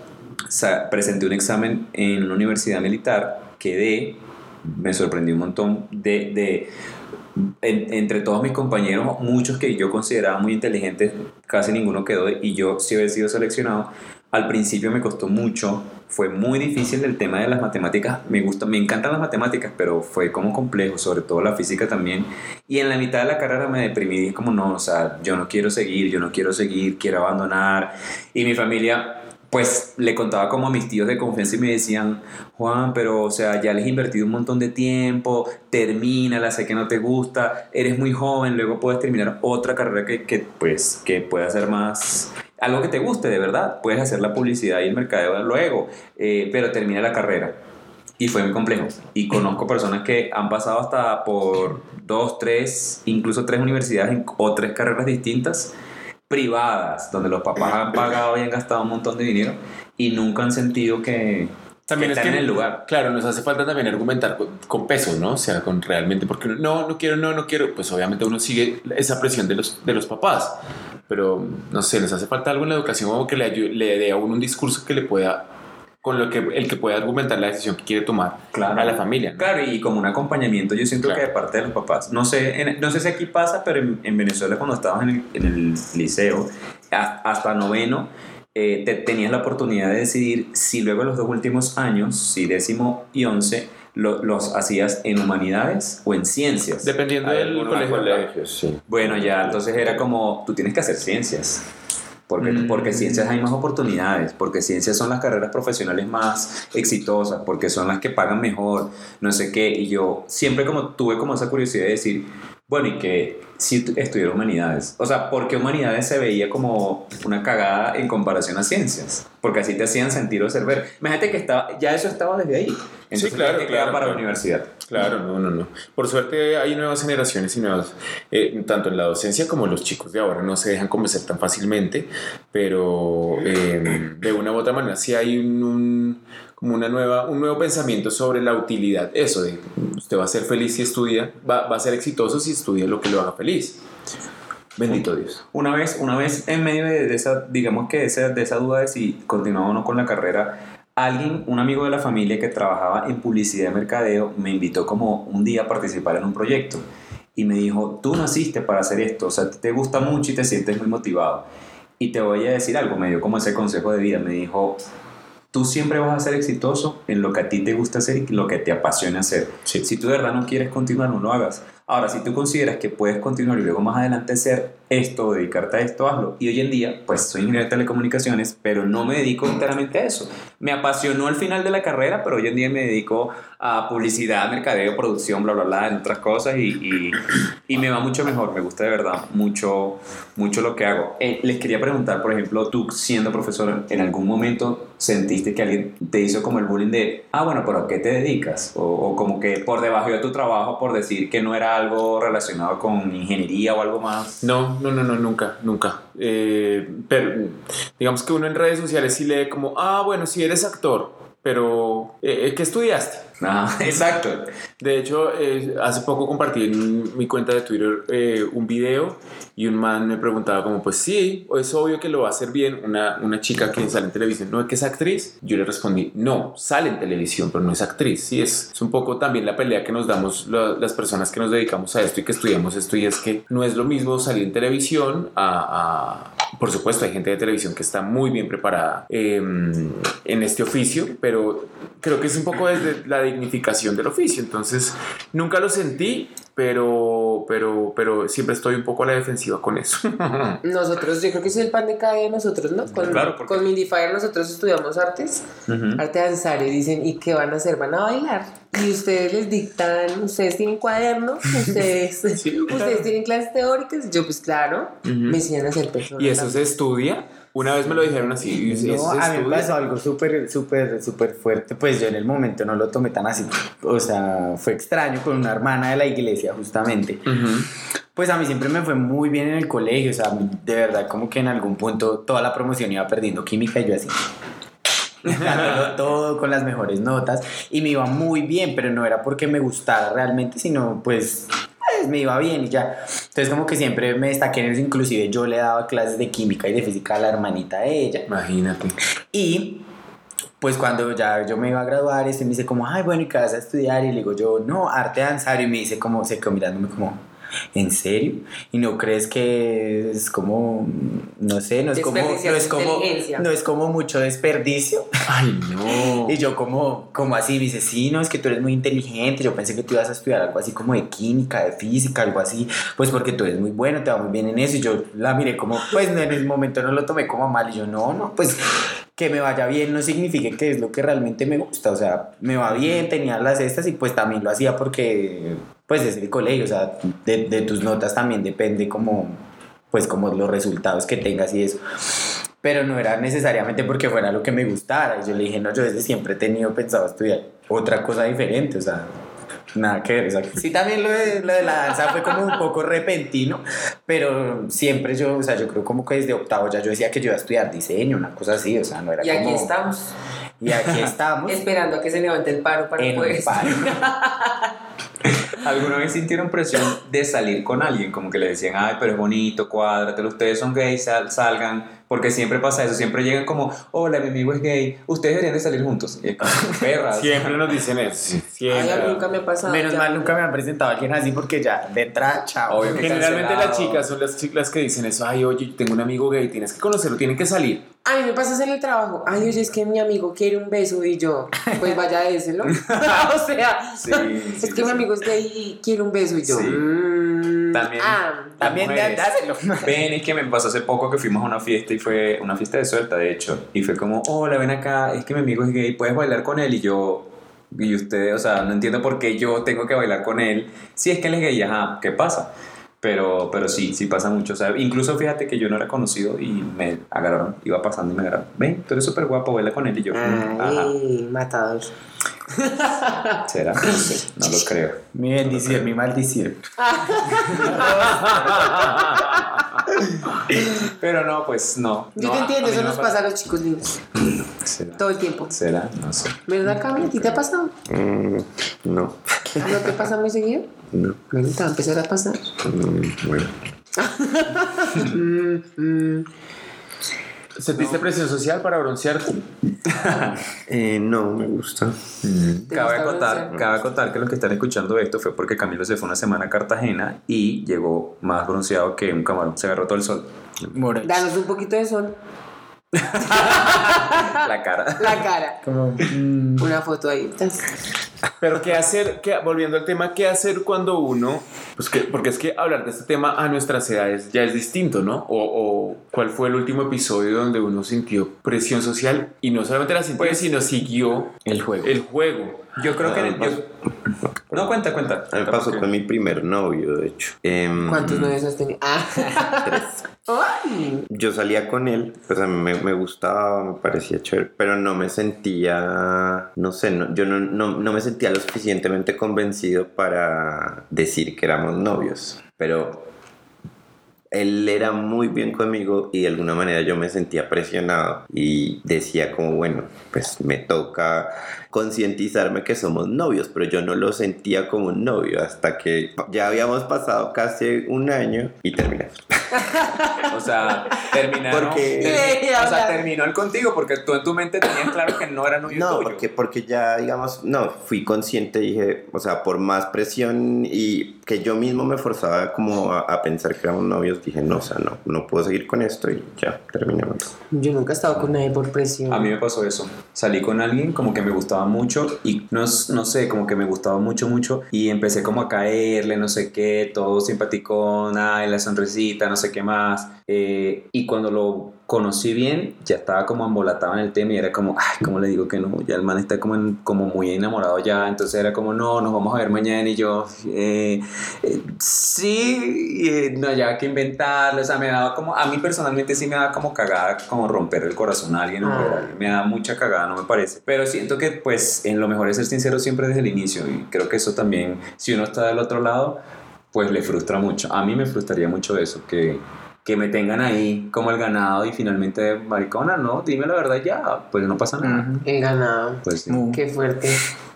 presenté un examen en una universidad militar, quedé, me sorprendió un montón de... de en- entre todos mis compañeros, muchos que yo consideraba muy inteligentes, casi ninguno quedó y yo sí había sido seleccionado. Al principio me costó mucho, fue muy difícil el tema de las matemáticas. Me gusta, me encantan las matemáticas, pero fue como complejo, sobre todo la física también. Y en la mitad de la carrera me deprimí, dije como no, o sea, yo no quiero seguir, yo no quiero seguir, quiero abandonar. Y mi familia pues le contaba como a mis tíos de confianza y me decían, Juan, pero o sea, ya les he invertido un montón de tiempo, termínala, sé que no te gusta, eres muy joven, luego puedes terminar otra carrera que, que pues, que pueda ser más, algo que te guste de verdad, puedes hacer la publicidad y el mercadeo luego, eh, pero termina la carrera. Y fue muy complejo. Y conozco personas que han pasado hasta por dos, tres, incluso tres universidades o tres carreras distintas privadas, donde los papás han pagado y han gastado un montón de dinero y nunca han sentido que, También que es están que, en el lugar. Claro, nos hace falta también argumentar con, con peso, ¿no? O sea, con realmente, porque no, no quiero, no, no quiero. Pues obviamente uno sigue esa presión de los, de los papás. Pero no sé, nos hace falta algo en la educación como que le, le dé a uno un discurso que le pueda, con lo que el que pueda argumentar la decisión que quiere tomar Claro. a la familia. ¿no? Claro, y como un acompañamiento, yo siento Claro. que de parte de los papás, no sé, en- no sé si aquí pasa, pero en, en Venezuela cuando estabas en el, en el liceo, a- hasta noveno, eh, te, tenías la oportunidad de decidir si luego los dos últimos años, si décimo y once, lo- los hacías en humanidades o en ciencias. Dependiendo del colegio. colegios, sí. Bueno, ya, entonces era como, tú tienes que hacer ciencias. Porque, Mm. porque ciencias hay más oportunidades, porque ciencias son las carreras profesionales más exitosas, porque son las que pagan mejor, no sé qué. Y yo siempre como tuve como esa curiosidad de decir, bueno, y que si tu- estudiar humanidades. O sea, porque humanidades se veía como una cagada en comparación a ciencias, porque así te hacían sentir o ver. Imagínate que estaba, ya eso estaba desde ahí. Entonces, claro, ¿qué queda claro, para claro. la universidad. Claro, no, no, no. Por suerte hay nuevas generaciones y nuevas, eh, tanto en la docencia como los chicos de ahora no se dejan convencer tan fácilmente, pero eh, de una u otra manera sí hay un, un- como una nueva, un nuevo pensamiento sobre la utilidad. Eso de usted va a ser feliz si estudia, va, va a ser exitoso si estudia lo que lo haga feliz. Bendito Dios. Una vez, una vez en medio de, esa, digamos que de esa, de esa duda de si continuaba o no con la carrera, alguien, un amigo de la familia que trabajaba en publicidad y mercadeo, me invitó como un día a participar en un proyecto y me dijo, tú naciste para hacer esto, o sea, te gusta mucho y te sientes muy motivado. Y te voy a decir algo, me dio como ese consejo de vida, me dijo, tú siempre vas a ser exitoso en lo que a ti te gusta hacer y lo que te apasiona hacer. Sí. Si tú de verdad no quieres continuar, no lo hagas. Ahora, si tú consideras que puedes continuar y luego más adelante hacer esto, dedicarte a esto, hazlo. Y hoy en día, pues soy ingeniero de telecomunicaciones, pero no me dedico enteramente a eso. Me apasionó al final de la carrera, pero hoy en día me dedico a publicidad, mercadeo, producción, bla, bla, bla, en otras cosas y, y, y me va mucho mejor. Me gusta de verdad mucho, mucho lo que hago. Eh, les quería preguntar, por ejemplo, tú siendo profesor, ¿en algún momento sentiste que alguien te hizo como el bullying de, ah, bueno, pero ¿a qué te dedicas? O, o como que por debajo de tu trabajo, por decir que no era algo relacionado con ingeniería o algo más. No, no, no, no, nunca, nunca. Eh, pero digamos que uno en redes sociales sí lee como, ah, bueno, si eres actor, pero eh, ¿qué estudiaste? Ah, exacto. De hecho, eh, hace poco compartí en mi cuenta de Twitter eh, un video y un man me preguntaba como, pues sí, es obvio que lo va a hacer bien una, una chica que sale en televisión, ¿no que es actriz? Yo le respondí, no, sale en televisión, pero no es actriz. Sí, es, es un poco también la pelea que nos damos la- las personas que nos dedicamos a esto y que estudiamos esto y es que no es lo mismo salir en televisión a... a- por supuesto, hay gente de televisión que está muy bien preparada eh, en este oficio, pero creo que es un poco desde la dignificación del oficio. Entonces, nunca lo sentí, pero, pero, pero siempre estoy un poco a la defensiva con eso. Nosotros, yo creo que es el pan de cada día de nosotros, ¿no? Con, Claro, porque- con Mindifier nosotros estudiamos artes, arte danzario, y dicen, ¿y qué van a hacer? Van a bailar. Y ustedes les dictan, ustedes tienen cuadernos, ustedes, ustedes tienen clases teóricas. Yo, pues claro, me enseñan a ser persona. y eso se estudia. Una vez me lo dijeron así. y No, a mí me pasó algo súper, súper, súper fuerte. Pues yo en el momento no lo tomé tan así. O sea, fue extraño con una hermana de la iglesia, justamente. Pues a mí siempre me fue muy bien en el colegio. O sea, de verdad, como que en algún punto toda la promoción iba perdiendo química y yo así. dándolo todo con las mejores notas y me iba muy bien, pero no era porque me gustara realmente, sino pues, pues, me iba bien y ya. Entonces como que siempre me destaqué en eso, inclusive yo le daba clases de química y de física a la hermanita de ella. Imagínate. Y pues cuando ya yo me iba a graduar, este me dice como, ay, bueno, ¿y qué vas a estudiar? Y le digo yo, no, arte danzario. Y me dice como, se quedó mirándome como, ¿en serio? ¿Y no crees que es como, no sé, no es como, no es como, no es como mucho desperdicio? Ay, no. Y yo como, como así, me dice, sí, no, es que tú eres muy inteligente, yo pensé que tú ibas a estudiar algo así como de química, de física, algo así, pues porque tú eres muy bueno, te va muy bien en eso, y yo la miré como, pues no, en el momento no lo tomé como mal, y yo, no, no, pues que me vaya bien no significa que es lo que realmente me gusta, o sea, me va bien, tenía las estas y pues también lo hacía porque, pues es el colegio, o sea, de, de tus notas también depende como, pues como los resultados que tengas y eso pero no era necesariamente porque fuera lo que me gustara. Y yo le dije, no, yo desde siempre he tenido pensado estudiar otra cosa diferente, o sea, nada que ver. o sea, sí, también lo de, lo de la danza fue como un poco repentino, pero siempre yo, o sea, yo creo como que desde octavo ya yo decía que yo iba a estudiar diseño, una cosa así, o sea, no era Y aquí como... estamos, Y aquí estamos. esperando a que se levante el paro para en poder paro. ¿Alguna vez sintieron presión de salir con alguien? Como que le decían, ay, pero es bonito, cuádratelo, ustedes son gays, sal- salgan. Porque siempre pasa eso, siempre llegan como, hola, mi amigo es gay, ustedes deberían de salir juntos. Y es como, perras. Siempre nos dicen eso. Ay, Siempre. nunca me ha pasado. Menos ya. mal nunca me han presentado a alguien así porque ya de. Obvio que Generalmente cancelado. las chicas son las chicas que dicen eso. Ay, oye, tengo un amigo gay, tienes que conocerlo, tienen que salir. A mí me pasas en el trabajo. Ay, oye, es que mi amigo quiere un beso y yo, pues vaya déselo. o sea, Sí, es sí, que sí. mi amigo es gay y quiere un beso y yo. Sí. mm, También- ah, También andáselo. Ven, es que me pasó hace poco que fuimos a una fiesta y fue una fiesta de suelta, de hecho. Y fue como, hola, ven acá, es que mi amigo es gay, puedes bailar con él. Y yo, y usted, o sea, no entiendo por qué yo tengo que bailar con él. Si es que él es gay, ajá, ¿qué pasa? Pero, pero sí, sí pasa mucho. O sea, incluso fíjate que yo no era conocido y me agarraron, iba pasando y me agarraron. Ven, tú eres súper guapo, baila con él. Y yo, "Mm, ay, matador. será, no sé, no lo creo. Mi bendición, mi maldición. Pero no, pues no. Yo no, te entiendo, eso no nos pasa a los chicos lindos. ¿Será? Todo el tiempo. ¿Será? No sé. ¿Verdad, Cami? ¿A ti te ha pasado? Mm, no, ¿No te pasa muy seguido? no. Bueno, te va a empezar a pasar. Mm, bueno. Mm, mm. ¿Sentiste presión social para broncearte? Eh, no, me gusta. ¿Te Cabe acotar, cabe acotar que los que están escuchando esto fue porque Camilo se fue una semana a Cartagena y llegó más bronceado que un camarón. Se agarró todo el sol. Morocho. Danos un poquito de sol. La cara. La cara. Como, mm, Una foto ahí. Pero qué hacer, qué- volviendo al tema, qué hacer cuando uno, pues que, porque es que hablar de este tema a nuestras edades ya es distinto, ¿no? O, o cuál fue el último episodio donde uno sintió presión social y no solamente la sintió, Pues- sino siguió el juego. el juego. Yo creo que... Ah, yo- No, cuenta, cuenta. A mí me pasó porque- con mi primer novio, de hecho. Em, ¿Cuántos novios has tenido? Ah, Ay. Yo salía con él, pues a mí me, me gustaba, me parecía chévere, pero no me sentía, no sé, no, yo no, no, no me sentía lo suficientemente convencido para decir que éramos novios. Pero él era muy bien conmigo y de alguna manera yo me sentía presionado y decía como, bueno, pues me toca concientizarme que somos novios, pero yo no lo sentía como un novio hasta que ya habíamos pasado casi un año y terminamos. O sea, terminaron... Porque- termi- o sea, terminó él contigo porque tú en tu mente tenías claro que no era novio No, tuyo. porque, porque ya, digamos, no, fui consciente, dije, o sea, por más presión y que yo mismo me forzaba como a, a pensar que éramos novios, dije, no, o sea, no, no puedo seguir con esto y ya, terminamos. Yo nunca he estado con nadie por presión. A mí me pasó eso. Salí con alguien como que me gustaba mucho y no, no sé, como que me gustaba mucho, mucho y empecé como a caerle, no sé qué, todo simpaticón, ay, la sonrisita, no sé qué más. Eh, y cuando lo conocí bien, ya estaba como embolatado en el tema y era como, ay, ¿cómo le digo que no? Ya el man está como, en- como muy enamorado ya, entonces era como, no, nos vamos a ver mañana y yo, eh, eh, sí, eh, no, ya hay que inventarlo, o sea, me daba como, a mí personalmente sí me daba como cagada, como romper el corazón a alguien, Ah. me da mucha cagada, no me parece, pero siento que pues en lo mejor es ser sincero siempre desde el inicio y creo que eso también, si uno está del otro lado, pues le frustra mucho, a mí me frustraría mucho eso, que que me tengan ahí como el ganado y finalmente, maricona, no, dime la verdad ya, pues no pasa nada. El ganado. Pues sí. Qué fuerte.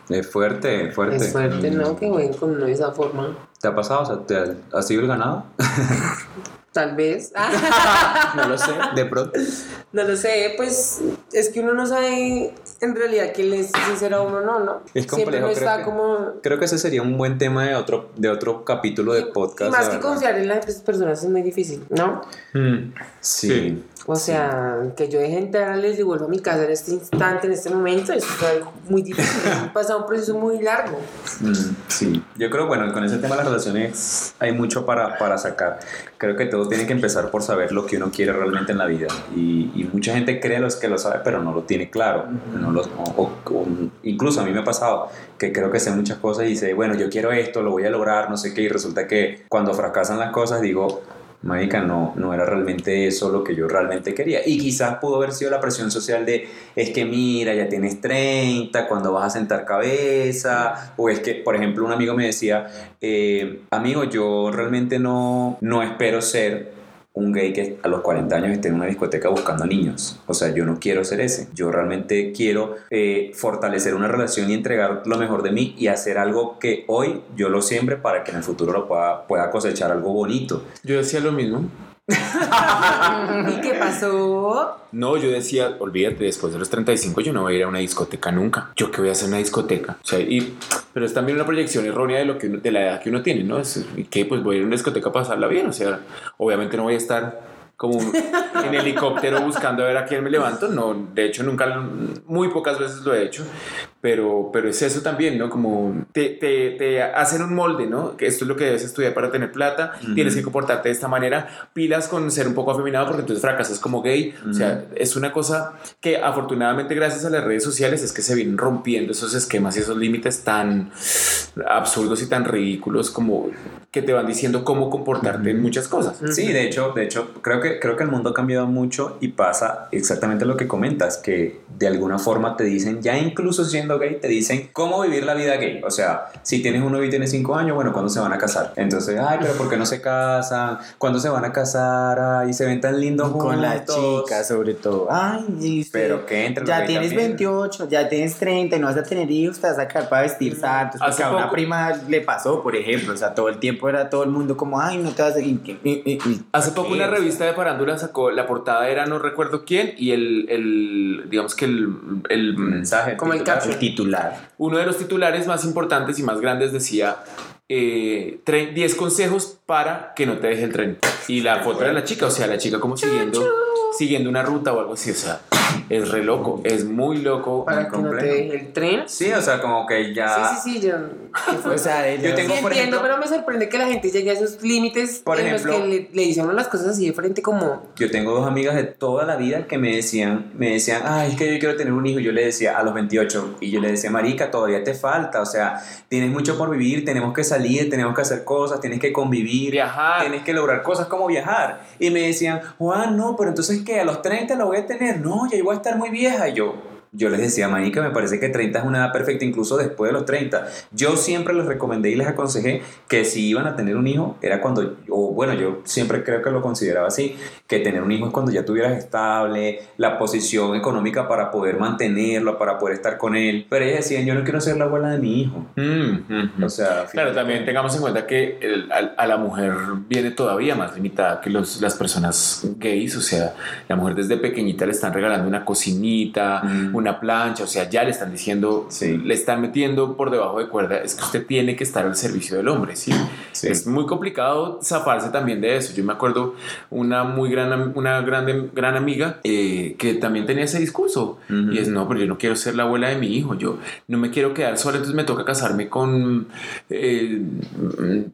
es fuerte, fuerte. Es fuerte, ¿no? Que jueguen con uno de esa forma. ¿Te ha pasado? O sea, ¿te ha, ha sido el ganado? Tal vez. no lo sé, de pronto. No lo sé, pues es que uno no sabe en realidad quién le es sincero a uno no, ¿no? Es Siempre complejo, uno creo está que- como... Creo que ese sería un buen tema de otro, de otro capítulo de y podcast. más que verdad. confiar en las personas es muy difícil, ¿no? Mm. Sí. Sí. O sea, que yo deje entrar a Les devuelvo a mi casa en este instante, en este momento, eso es algo muy difícil. Ha pasado un proceso muy largo. Mm, sí. Yo creo, bueno, con ese tema de las relaciones hay mucho para, para sacar. Creo que todo tiene que empezar por saber lo que uno quiere realmente en la vida. Y, y mucha gente cree los que lo sabe, pero no lo tiene claro. No incluso a mí me ha pasado que creo que sé muchas cosas y dice, bueno, yo quiero esto, lo voy a lograr, no sé qué. Y resulta que cuando fracasan las cosas digo, Marica, no, no era realmente eso lo que yo realmente quería. Y quizás pudo haber sido la presión social de, es que mira, ya tienes 30, cuando vas a sentar cabeza? O es que, por ejemplo, un amigo me decía, eh, amigo, yo realmente no, no espero ser un gay que a los 40 años esté en una discoteca buscando niños. O sea, yo no quiero ser ese. Yo realmente quiero eh, fortalecer una relación y entregar lo mejor de mí y hacer algo que hoy yo lo siembre para que en el futuro lo pueda, pueda cosechar algo bonito. Yo decía lo mismo. ¿Y qué pasó? No, yo decía, olvídate, después de los 35 yo no voy a ir a una discoteca nunca. ¿Yo qué voy a hacer en una discoteca? O sea, y, pero es también una proyección errónea de, lo que uno- de la edad que uno tiene, ¿no? Es, ¿y qué? Pues voy a ir a una discoteca a pasarla bien. O sea, obviamente no voy a estar como en helicóptero buscando a ver a quién me levanto. No, de hecho nunca, muy pocas veces lo he hecho. Pero, pero es eso también, ¿no? Como te, te, te hacen un molde, ¿no? Que esto es lo que debes estudiar para tener plata, Ujú. tienes que comportarte de esta manera, pilas con ser un poco afeminado porque entonces fracasas como gay. O sea, es una cosa que afortunadamente gracias a las redes sociales es que se vienen rompiendo esos esquemas y esos límites tan absurdos y tan ridículos como que te van diciendo cómo comportarte en muchas cosas. Sí, de hecho, de hecho creo, que, creo que el mundo ha cambiado mucho y pasa exactamente lo que comentas, que de alguna forma te dicen, ya incluso siendo gay, te dicen cómo vivir la vida gay. O sea, si tienes uno y tienes cinco años, bueno, ¿cuándo se van a casar? Entonces, ay, pero ¿por qué no se casan? ¿Cuándo se van a casar? Ay, se ven tan lindos Con las juntos. chicas, sobre todo. Ay, y usted Pero que entre Ya tienes también. 28, ya tienes 30 y no vas a tener hijos, te vas a sacar para vestir santos. Porque Hace a una poco- prima le pasó, por ejemplo. O sea, todo el tiempo era todo el mundo como, ay, no te vas a. y- y- y- y- Hace poco una revista de farándula sacó, la portada era no recuerdo quién y el, el digamos que el, el mensaje. Como el caption. Titular. uno de los titulares más importantes y más grandes decía eh, tre- 10 consejos para que no te deje el tren. Y la foto era la chica, o sea, la chica como siguiendo, siguiendo una ruta o algo así, o sea, es re loco, es muy loco. Para que no te deje el tren. Sí, o sea, como que ya... Sí, sí, sí, yo... O sea, Yo tengo, Sí, por entiendo, ejemplo- pero me sorprende que la gente llegue a esos límites Por en ejemplo- los que le, le dicen las cosas así de frente como... Yo tengo dos amigas de toda la vida que me decían, me decían, ay, es que yo quiero tener un hijo. Yo le decía a los 28, y yo le decía, Marica, todavía te falta, o sea, tienes mucho por vivir, tenemos que salir, tenemos que hacer cosas, tienes que convivir, Viajar. tienes que lograr cosas como viajar. Y me decían, Juan, no, pero entonces, ¿qué? A los 30 lo voy a tener, no, ya voy a estar muy vieja. Yo, yo les decía, Marica, me parece que 30 es una edad perfecta, incluso después de los 30. Yo siempre les recomendé y les aconsejé que si iban a tener un hijo, era cuando, o bueno, yo siempre creo que lo consideraba así, que tener un hijo es cuando ya tuvieras estable la posición económica para poder mantenerlo, para poder estar con él. Pero ellas decían, yo no quiero ser la abuela de mi hijo. Mm, O sea, Claro, también tengamos en cuenta que el- a, a la mujer viene todavía más limitada que los, las personas gays, o sea, la mujer desde pequeñita le están regalando una cocinita, Mm. Una plancha, o sea, ya le están diciendo, Sí. le están metiendo por debajo de cuerda, es que usted tiene que estar al servicio del hombre, ¿sí? Sí. Es muy complicado zafarse también de eso. Yo me acuerdo una muy gran, una grande, gran amiga eh, que también tenía ese discurso. Ujú. Y es, no, pero yo no quiero ser la abuela de mi hijo, yo no me quiero quedar sola, entonces me toca casarme con eh,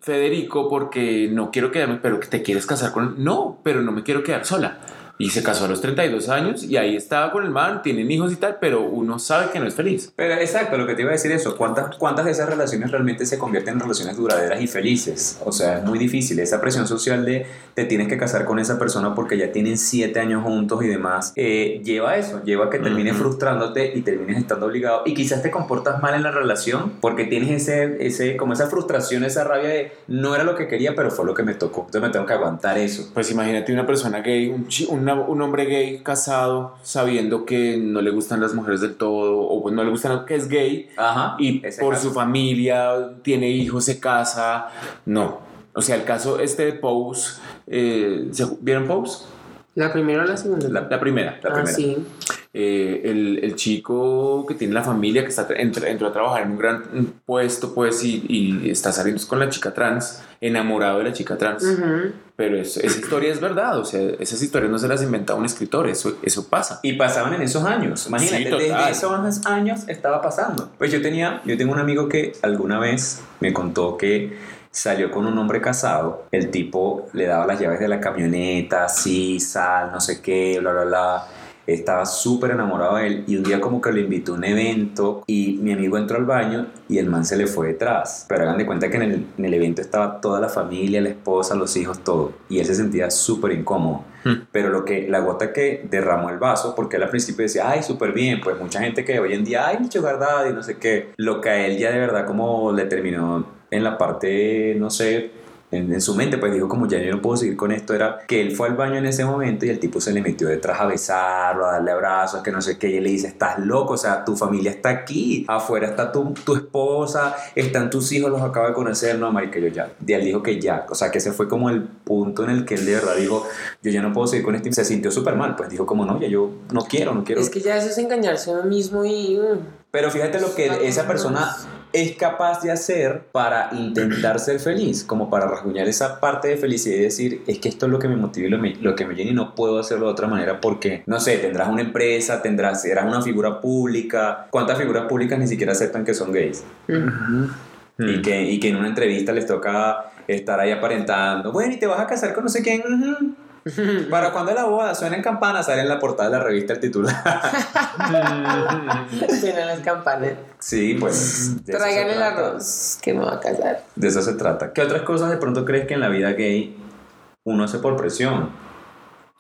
Federico porque no quiero quedarme, pero que te quieres casar con. No, pero no me quiero quedar sola. Y se casó a los 32 años y ahí estaba con el man, tienen hijos y tal, pero uno sabe que no es feliz. Pero exacto, lo que te iba a decir eso, ¿cuántas, ¿cuántas de esas relaciones realmente se convierten en relaciones duraderas y felices? O sea, es muy difícil, esa presión social de te tienes que casar con esa persona porque ya tienen siete años juntos y demás, eh, lleva a eso, lleva a que termines Ujú. frustrándote y termines estando obligado y quizás te comportas mal en la relación porque tienes ese, ese, como esa frustración, esa rabia de no era lo que quería, pero fue lo que me tocó, entonces me tengo que aguantar eso. Pues imagínate una persona gay, un, chi- una- un hombre gay casado, sabiendo que no le gustan las mujeres del todo, o pues no le gustan que es gay, Ajá. y por caso. su familia tiene hijos, se casa. No. O sea, el caso este de Pose, eh, ¿se- ¿vieron Pose? ¿La primera o la segunda? La, la primera. La ah, primera. sí. Eh, el, el chico que tiene la familia, que está, entró, entró a trabajar en un gran puesto, pues, y, y está saliendo con la chica trans, enamorado de la chica trans. Ujú. Pero es- esa historia es verdad, o sea, esas historias no se las inventa un escritor, eso, eso pasa. Y pasaban en esos años. Imagínate, Sí, desde esos años estaba pasando. Pues yo tenía, yo tengo un amigo que alguna vez me contó que salió con un hombre casado. El tipo le daba las llaves de la camioneta, sí, sal, no sé qué, bla, bla, bla. Estaba súper enamorado de él y un día como que lo invitó a un evento y mi amigo entró al baño y el man se le fue detrás. Pero hagan de cuenta que en el, en el evento estaba toda la familia, la esposa, los hijos, todo. Y él se sentía súper incómodo. Pero lo que, la gota que derramó el vaso, porque él al principio decía, ay, súper bien, pues mucha gente que hoy en día, ay, mucho verdad y no sé qué. Lo que a él ya de verdad como le terminó en la parte, no sé, en, en su mente, pues dijo como ya yo no puedo seguir con esto, era que él fue al baño en ese momento y el tipo se le metió detrás a besarlo, a darle abrazos, que no sé qué, y él le dice, estás loco, o sea, tu familia está aquí, afuera está tu, tu esposa, están tus hijos, los acaba de conocer, no, marica, yo ya, y él dijo que ya, o sea, que ese fue como el punto en el que él de verdad dijo, yo ya no puedo seguir con esto, y se sintió súper mal, pues dijo como, no, ya yo no quiero, no quiero. Es que ya eso es engañarse a uno mismo y... mm, Pero fíjate lo que esa persona es capaz de hacer para intentar ser feliz, como para rasguñar esa parte de felicidad y decir, es que esto es lo que me motiva y lo, me- lo que me llena y no puedo hacerlo de otra manera porque, no sé, tendrás una empresa, tendrás, serás una figura pública. ¿Cuántas figuras públicas ni siquiera aceptan que son gays? Y, que, y que en una entrevista les toca estar ahí aparentando, bueno, y te vas a casar con no sé quién. Ujú. ¿Para cuándo es la boda? Suenan campanas, sale en la portada de la revista el titular. Suenan las campanas. sí, pues. Traigan el arroz, que me va a casar. De eso se trata. ¿Qué otras cosas de pronto crees que en la vida gay uno hace por presión?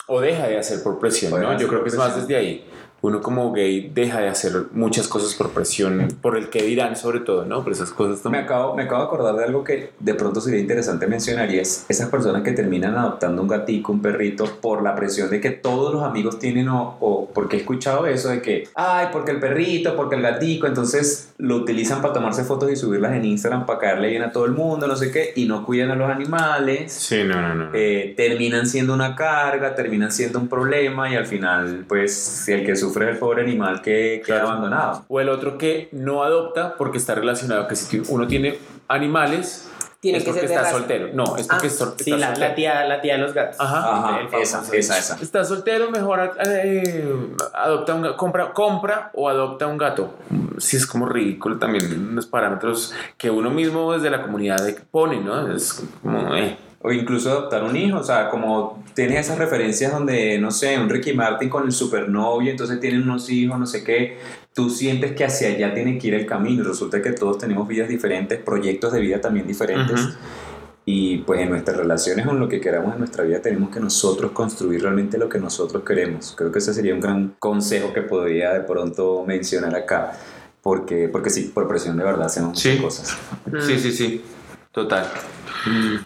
O deja de hacer por presión, ¿no? Yo creo que es más desde ahí. Uno como gay deja de hacer muchas cosas por presión, por el que dirán sobre todo, ¿no? Por esas cosas Me también. acabo, me acabo de acordar de algo que de pronto sería interesante mencionar y es esas personas que terminan adoptando un gatico, un perrito, por la presión de que todos los amigos tienen o, o porque he escuchado eso de que, ay, porque el perrito, porque el gatico, entonces lo utilizan para tomarse fotos y subirlas en Instagram para caerle bien a todo el mundo, no sé qué, y no cuidan a los animales. Sí, no, no, no. eh, terminan siendo una carga, terminan siendo un problema y al final, pues, si el que sufre es el pobre animal que queda abandonado. O el otro que no adopta porque está relacionado que si uno tiene animales Tiene es que porque ser está raza. soltero. No, es porque Ah, está, Sí, está la, soltero. la tía, la tía de los gatos. Ajá. Ajá, El esa, esa, esa. Está soltero, mejor eh, adopta un compra, compra o adopta un gato. Sí, es como ridículo también los parámetros que uno mismo desde la comunidad pone, ¿no? Es como, eh. O incluso adoptar un hijo, o sea, como tienes esas referencias donde, no sé, un Ricky Martin con el supernovio, entonces tienen unos hijos, no sé qué, tú sientes que hacia allá tiene que ir el camino y resulta que todos tenemos vidas diferentes, proyectos de vida también diferentes. Ujú. Y pues en nuestras relaciones o en lo que queramos en nuestra vida tenemos que nosotros construir realmente lo que nosotros queremos. Creo que ese sería un gran consejo que podría de pronto mencionar acá. Porque, porque sí, por presión de verdad hacemos muchas Sí. cosas. Sí, sí, sí. Total.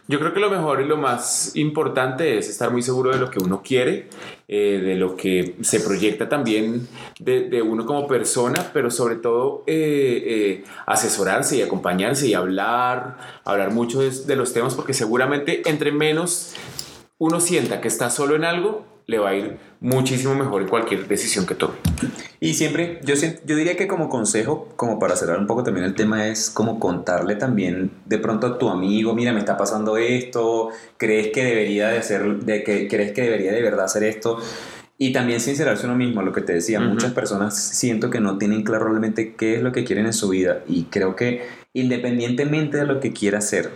Yo creo que lo mejor y lo más importante es estar muy seguro de lo que uno quiere, eh, de lo que se proyecta también de, uno como persona, pero sobre todo eh, eh, asesorarse y acompañarse y hablar, hablar mucho de los temas, porque seguramente entre menos uno sienta que está solo en algo, le va a ir muchísimo mejor en cualquier decisión que tome. Y siempre, yo, yo diría que como consejo, como para cerrar un poco también el tema, es como contarle también de pronto a tu amigo, mira, me está pasando esto, crees que debería de ser, de que crees que debería de verdad hacer esto. Y también sincerarse uno mismo, lo que te decía, muchas personas siento que no tienen claro realmente qué es lo que quieren en su vida. Y creo que independientemente de lo que quiera hacer,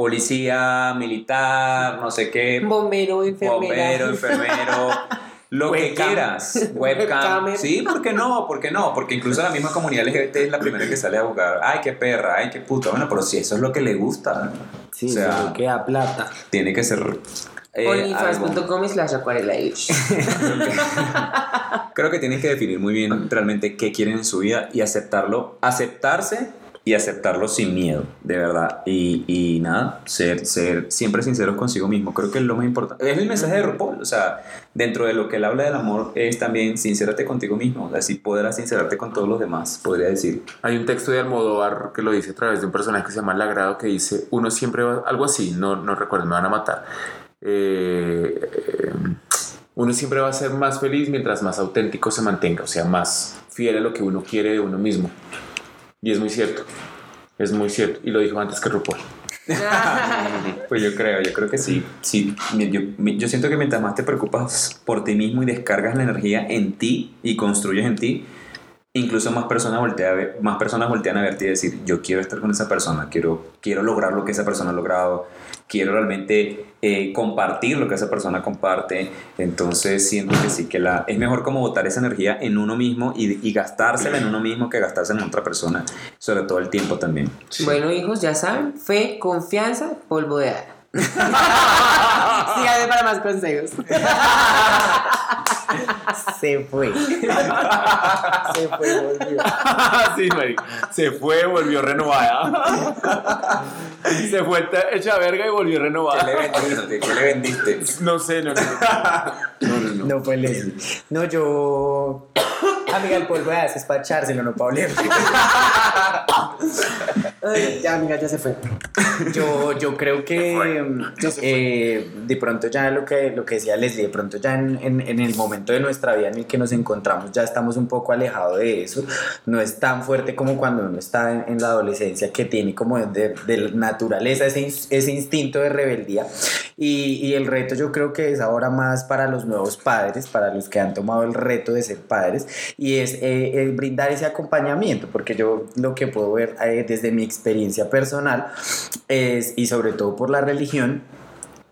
policía, militar, no sé qué, Bombero, enfermera. bombero, enfermero, lo que quieras, webcam. Sí, ¿por qué no? ¿Por qué no? Porque incluso la misma comunidad LGBT es la primera que sale a jugar. Ay, qué perra, ay, qué puta. Bueno, pero si eso es lo que le gusta, Sí, o sea, solo queda plata. tiene que ser. eh. Onlyfans.com slash acuarela. Creo que tienen que definir muy bien realmente qué quieren en su vida y aceptarlo, aceptarse y aceptarlo sin miedo, de verdad. Y, y nada, ser, ser siempre sinceros consigo mismo. Creo que es lo más importante. Es el mensaje de RuPaul. O sea, dentro de lo que él habla del amor es también sincérate contigo mismo. Así podrás sincerarte con todos los demás, podría decir. Hay un texto de Almodóvar que lo dice a través de un personaje que se llama Lagrado que dice, uno siempre va, algo así, no, no recuerdo, me van a matar. Eh, eh, uno siempre va a ser más feliz mientras más auténtico se mantenga, o sea, más fiel a lo que uno quiere de uno mismo. Y es muy cierto, es muy cierto. Y lo dijo antes que RuPaul. Pues yo creo, yo creo que sí. sí yo, yo siento que mientras más te preocupas por ti mismo y descargas la energía en ti y construyes en ti, incluso más personas, voltea a ver- más personas voltean a verte y decir, yo quiero estar con esa persona, quiero, quiero lograr lo que esa persona ha logrado, quiero realmente eh, compartir lo que esa persona comparte. Entonces siento que sí, que la, es mejor como botar esa energía en uno mismo y, y gastársela en uno mismo que gastársela en otra persona, sobre todo el tiempo también. Bueno, hijos, ya saben, fe, confianza, polvo de hada. Síganme para más consejos. Se fue. Se fue, volvió. sí, marica. Se fue, volvió renovada. Se fue hecha verga y volvió ¿Qué le renovada. vendiste? ¿Qué le vendiste? No sé, no, no. No, no, no. No fue Leslie. No, yo. Amiga, el polvo de es para echárselo, no para oler. Ay, ya, amiga, ya se fue. Yo, yo creo que eh, de pronto ya lo que, lo que decía Leslie, de pronto ya en, en- en el momento de nuestra vida en el que nos encontramos ya estamos un poco alejados de eso. No es tan fuerte como cuando uno está en, en la adolescencia que tiene como de, de naturaleza ese, ese instinto de rebeldía. Y, y el reto yo creo que es ahora más para los nuevos padres, para los que han tomado el reto de ser padres, y es eh, brindar ese acompañamiento, porque yo lo que puedo ver eh, desde mi experiencia personal es, y sobre todo por la religión,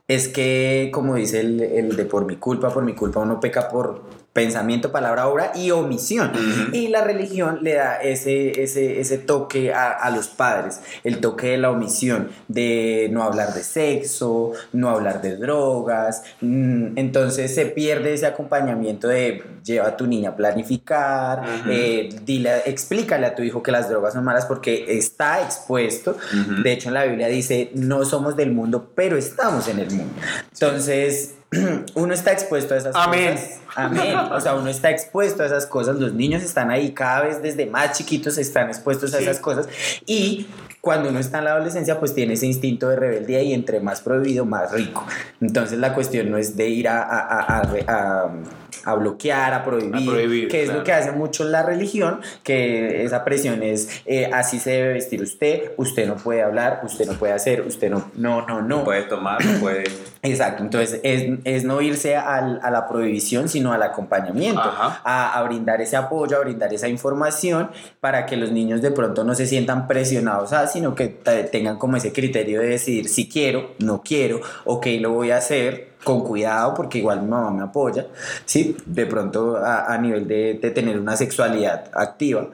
es que, como dice el, el de por mi culpa, por mi culpa, uno peca por pensamiento, palabra, obra y omisión. Y la religión le da ese, ese, ese toque a, a los padres, el toque de la omisión, de no hablar de sexo, no hablar de drogas. mm, Entonces se pierde ese acompañamiento de lleva a tu niña a planificar, eh, dile, explícale a tu hijo que las drogas son malas porque está expuesto. De hecho, en la Biblia dice, no somos del mundo, pero estamos en el mundo. Entonces, uno está expuesto a esas Amén. cosas. Amén. O sea, uno está expuesto a esas cosas. Los niños están ahí cada vez desde más chiquitos están expuestos a esas cosas. Y cuando uno está en la adolescencia, pues tiene ese instinto de rebeldía y entre más prohibido, más rico. Entonces, la cuestión no es de ir a, a- a- a- a- bloquear, a prohibir, A prohibir, que es claro. lo que hace mucho la religión, que esa presión es eh, así se debe vestir usted, usted no puede hablar, usted no puede hacer, usted no, no, no, no. No puede tomar, no puede. Exacto, entonces es, es no irse al- a la prohibición, sino al acompañamiento, a, a brindar ese apoyo, a brindar esa información para que los niños de pronto no se sientan presionados, a, sino que te- tengan como ese criterio de decidir si quiero, no quiero, ok, lo voy a hacer con cuidado porque igual mi mamá me apoya, ¿sí? De pronto a, nivel de tener una sexualidad activa.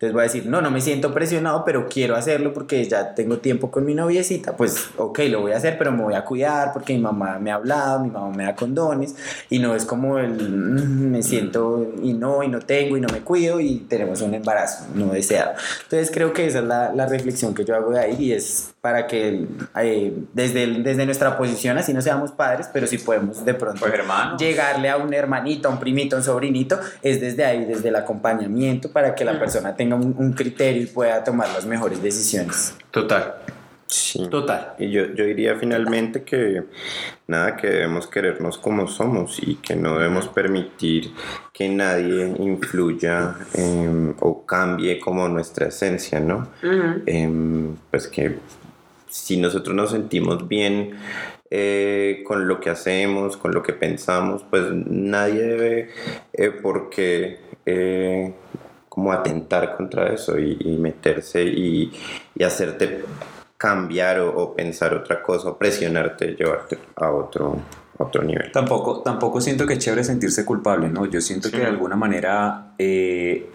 Entonces voy a decir, no, no me siento presionado, pero quiero hacerlo porque ya tengo tiempo con mi noviecita, pues ok, lo voy a hacer, pero me voy a cuidar porque mi mamá me ha hablado, mi mamá me da condones y no es como el, "Mm, me siento y no, y no tengo y no me cuido y tenemos un embarazo no deseado. Entonces creo que esa es la, la reflexión que yo hago de ahí y es para que eh, desde, el- desde nuestra posición, así no seamos padres, pero si podemos de pronto Pues llegarle a un hermanito, a un primito, a un sobrinito, es desde ahí, desde el acompañamiento para que la persona tenga un, un criterio y pueda tomar las mejores decisiones. Total. Sí. Total. Y yo, yo diría finalmente que nada, que debemos querernos como somos y que no debemos permitir que nadie influya em, o cambie como nuestra esencia, ¿no? Em, pues que si nosotros nos sentimos bien eh, con lo que hacemos, con lo que pensamos, pues nadie debe eh, por qué eh, como atentar contra eso y, y meterse y, y hacerte cambiar o, o pensar otra cosa, o presionarte, llevarte a otro, a otro nivel. Tampoco, tampoco siento que es chévere sentirse culpable, ¿no? Yo siento que de alguna manera eh,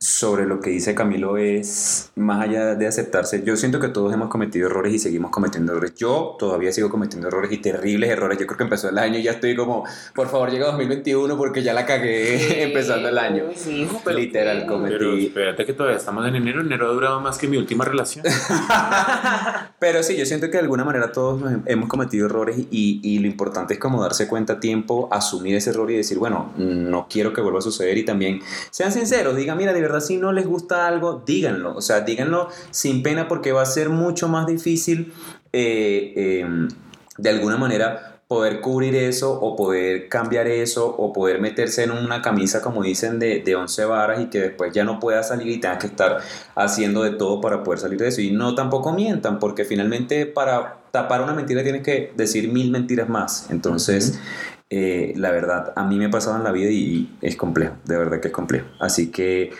sobre lo que dice Camilo es más allá de aceptarse. Yo siento que todos hemos cometido errores y seguimos cometiendo errores. Yo todavía sigo cometiendo errores y terribles errores. Yo creo que empezó el año y ya estoy como, por favor, llega 2021 porque ya la cagué empezando el año. Sí, pero Literal, ¿qué? cometí. Pero espérate que todavía estamos en enero. Enero ha durado más que mi última relación. Pero sí, yo siento que de alguna manera todos hemos cometido errores y, y lo importante es como darse cuenta a tiempo, asumir ese error y decir, bueno, no quiero que vuelva a suceder y también sean sinceros, digan, mira, de si no les gusta algo, díganlo, o sea, díganlo sin pena porque va a ser mucho más difícil eh, eh, de alguna manera poder cubrir eso o poder cambiar eso o poder meterse en una camisa, como dicen, de, de 11 varas y que después ya no pueda salir y tengas que estar haciendo de todo para poder salir de eso. Y no tampoco mientan, porque finalmente para tapar una mentira tienes que decir mil mentiras más. Entonces, eh, la verdad, a mí me ha pasado en la vida y es complejo, de verdad que es complejo. Así que,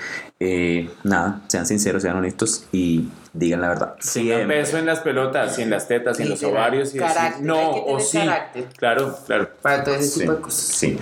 eh, nada, sean sinceros, sean honestos y digan la verdad. Sin Siempre. peso en las pelotas y en las tetas y en los ovarios y decir Carácter, no o sí. carácter. Claro, claro. Para todo ese Sí, tipo de cosas. sí.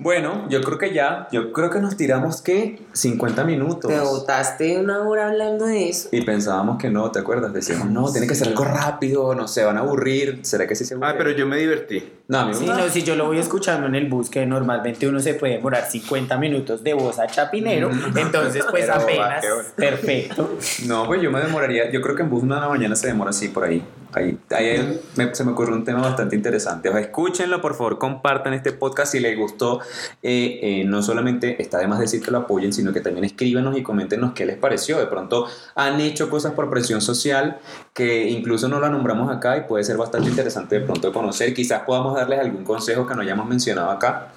Bueno, yo creo que ya, yo creo que nos tiramos, ¿qué? 50 minutos. Te botaste una hora hablando de eso. Y pensábamos que no, ¿te acuerdas? Decíamos, no, tiene que ser algo rápido, no se van a aburrir. ¿Será que sí se Ah, aburren? pero yo me divertí. No, a mí Sí, no, si yo lo voy escuchando en el bus, que normalmente uno se puede demorar 50 minutos de voz a chapinero, entonces pues Pero, apenas perfecto. No, pues yo me demoraría, yo creo que en bus una de la mañana se demora así por ahí. Ahí, ahí me- se me ocurrió un tema bastante interesante. Escúchenlo, por favor, compartan este podcast si les gustó. Eh, eh, no solamente está de más decir que lo apoyen, sino que también escríbanos y coméntenos qué les pareció. De pronto han hecho cosas por presión social que incluso no la nombramos acá y puede ser bastante interesante de pronto conocer. Quizás podamos darles algún consejo que no hayamos mencionado acá.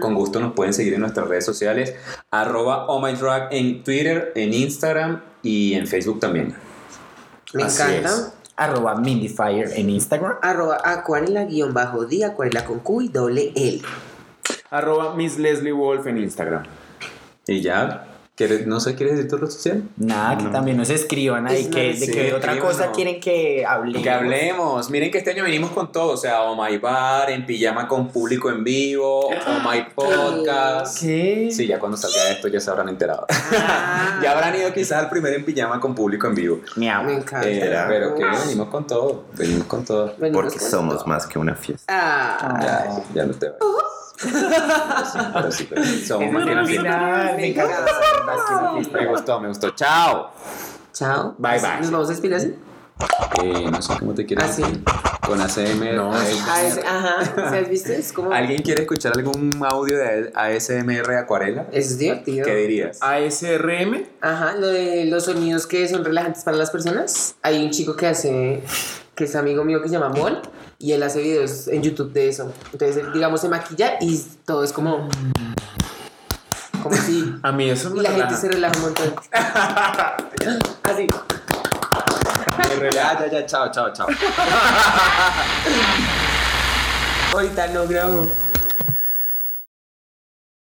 Con gusto nos pueden seguir en nuestras redes sociales, arroba oh my drag en Twitter, en Instagram y en Facebook también. Me Así encanta. es. Arroba Mindyfire en Instagram. Arroba acuarela guion bajo di, acuarela con Q y doble L. Arroba Miss Leslie Wolf en Instagram. Y ya, ¿quieres- no sé, ¿quieres decir tu red social? Nada, que también nos escriban ahí, Es que, de qué otra cosa quieren que hablemos. Que hablemos. Miren que este año venimos con todo. O sea, Oh My Bar, en pijama con público en vivo, Oh My Podcast. ¿Qué? Sí, ya cuando salga esto ya se habrán enterado. Ah, ya habrán ido quizás al primer en pijama con público en vivo. Miau. Me encanta. Eh, pero que venimos con todo. Venimos con todo. Venimos Porque con somos todo. más que una fiesta. Ah, Ya, ya no te sí, somos fiesta. Final, me encanta. Me gustó, me gustó. Chao. chao. Bye, bye. ¿Nos vamos a despedir así? Eh, no sé cómo te quieres Ah, sí. decir. Con ACMR. No, ASMR. Ah, ajá. ¿Se has visto? Es como. ¿Alguien quiere escuchar algún audio de ASMR Acuarela? Es divertido. ¿Qué dirías? ASRM. Ajá, lo de los sonidos que son relajantes para las personas. Hay un chico que hace, que es amigo mío que se llama Mon, y él hace videos en YouTube de eso. Entonces, él, digamos, se maquilla y todo es como. Como así. A mí eso Y me la gente relaja. se relaja un montón. Así. Ya, ya, ya, chao, chao, chao. Ahorita no grabo.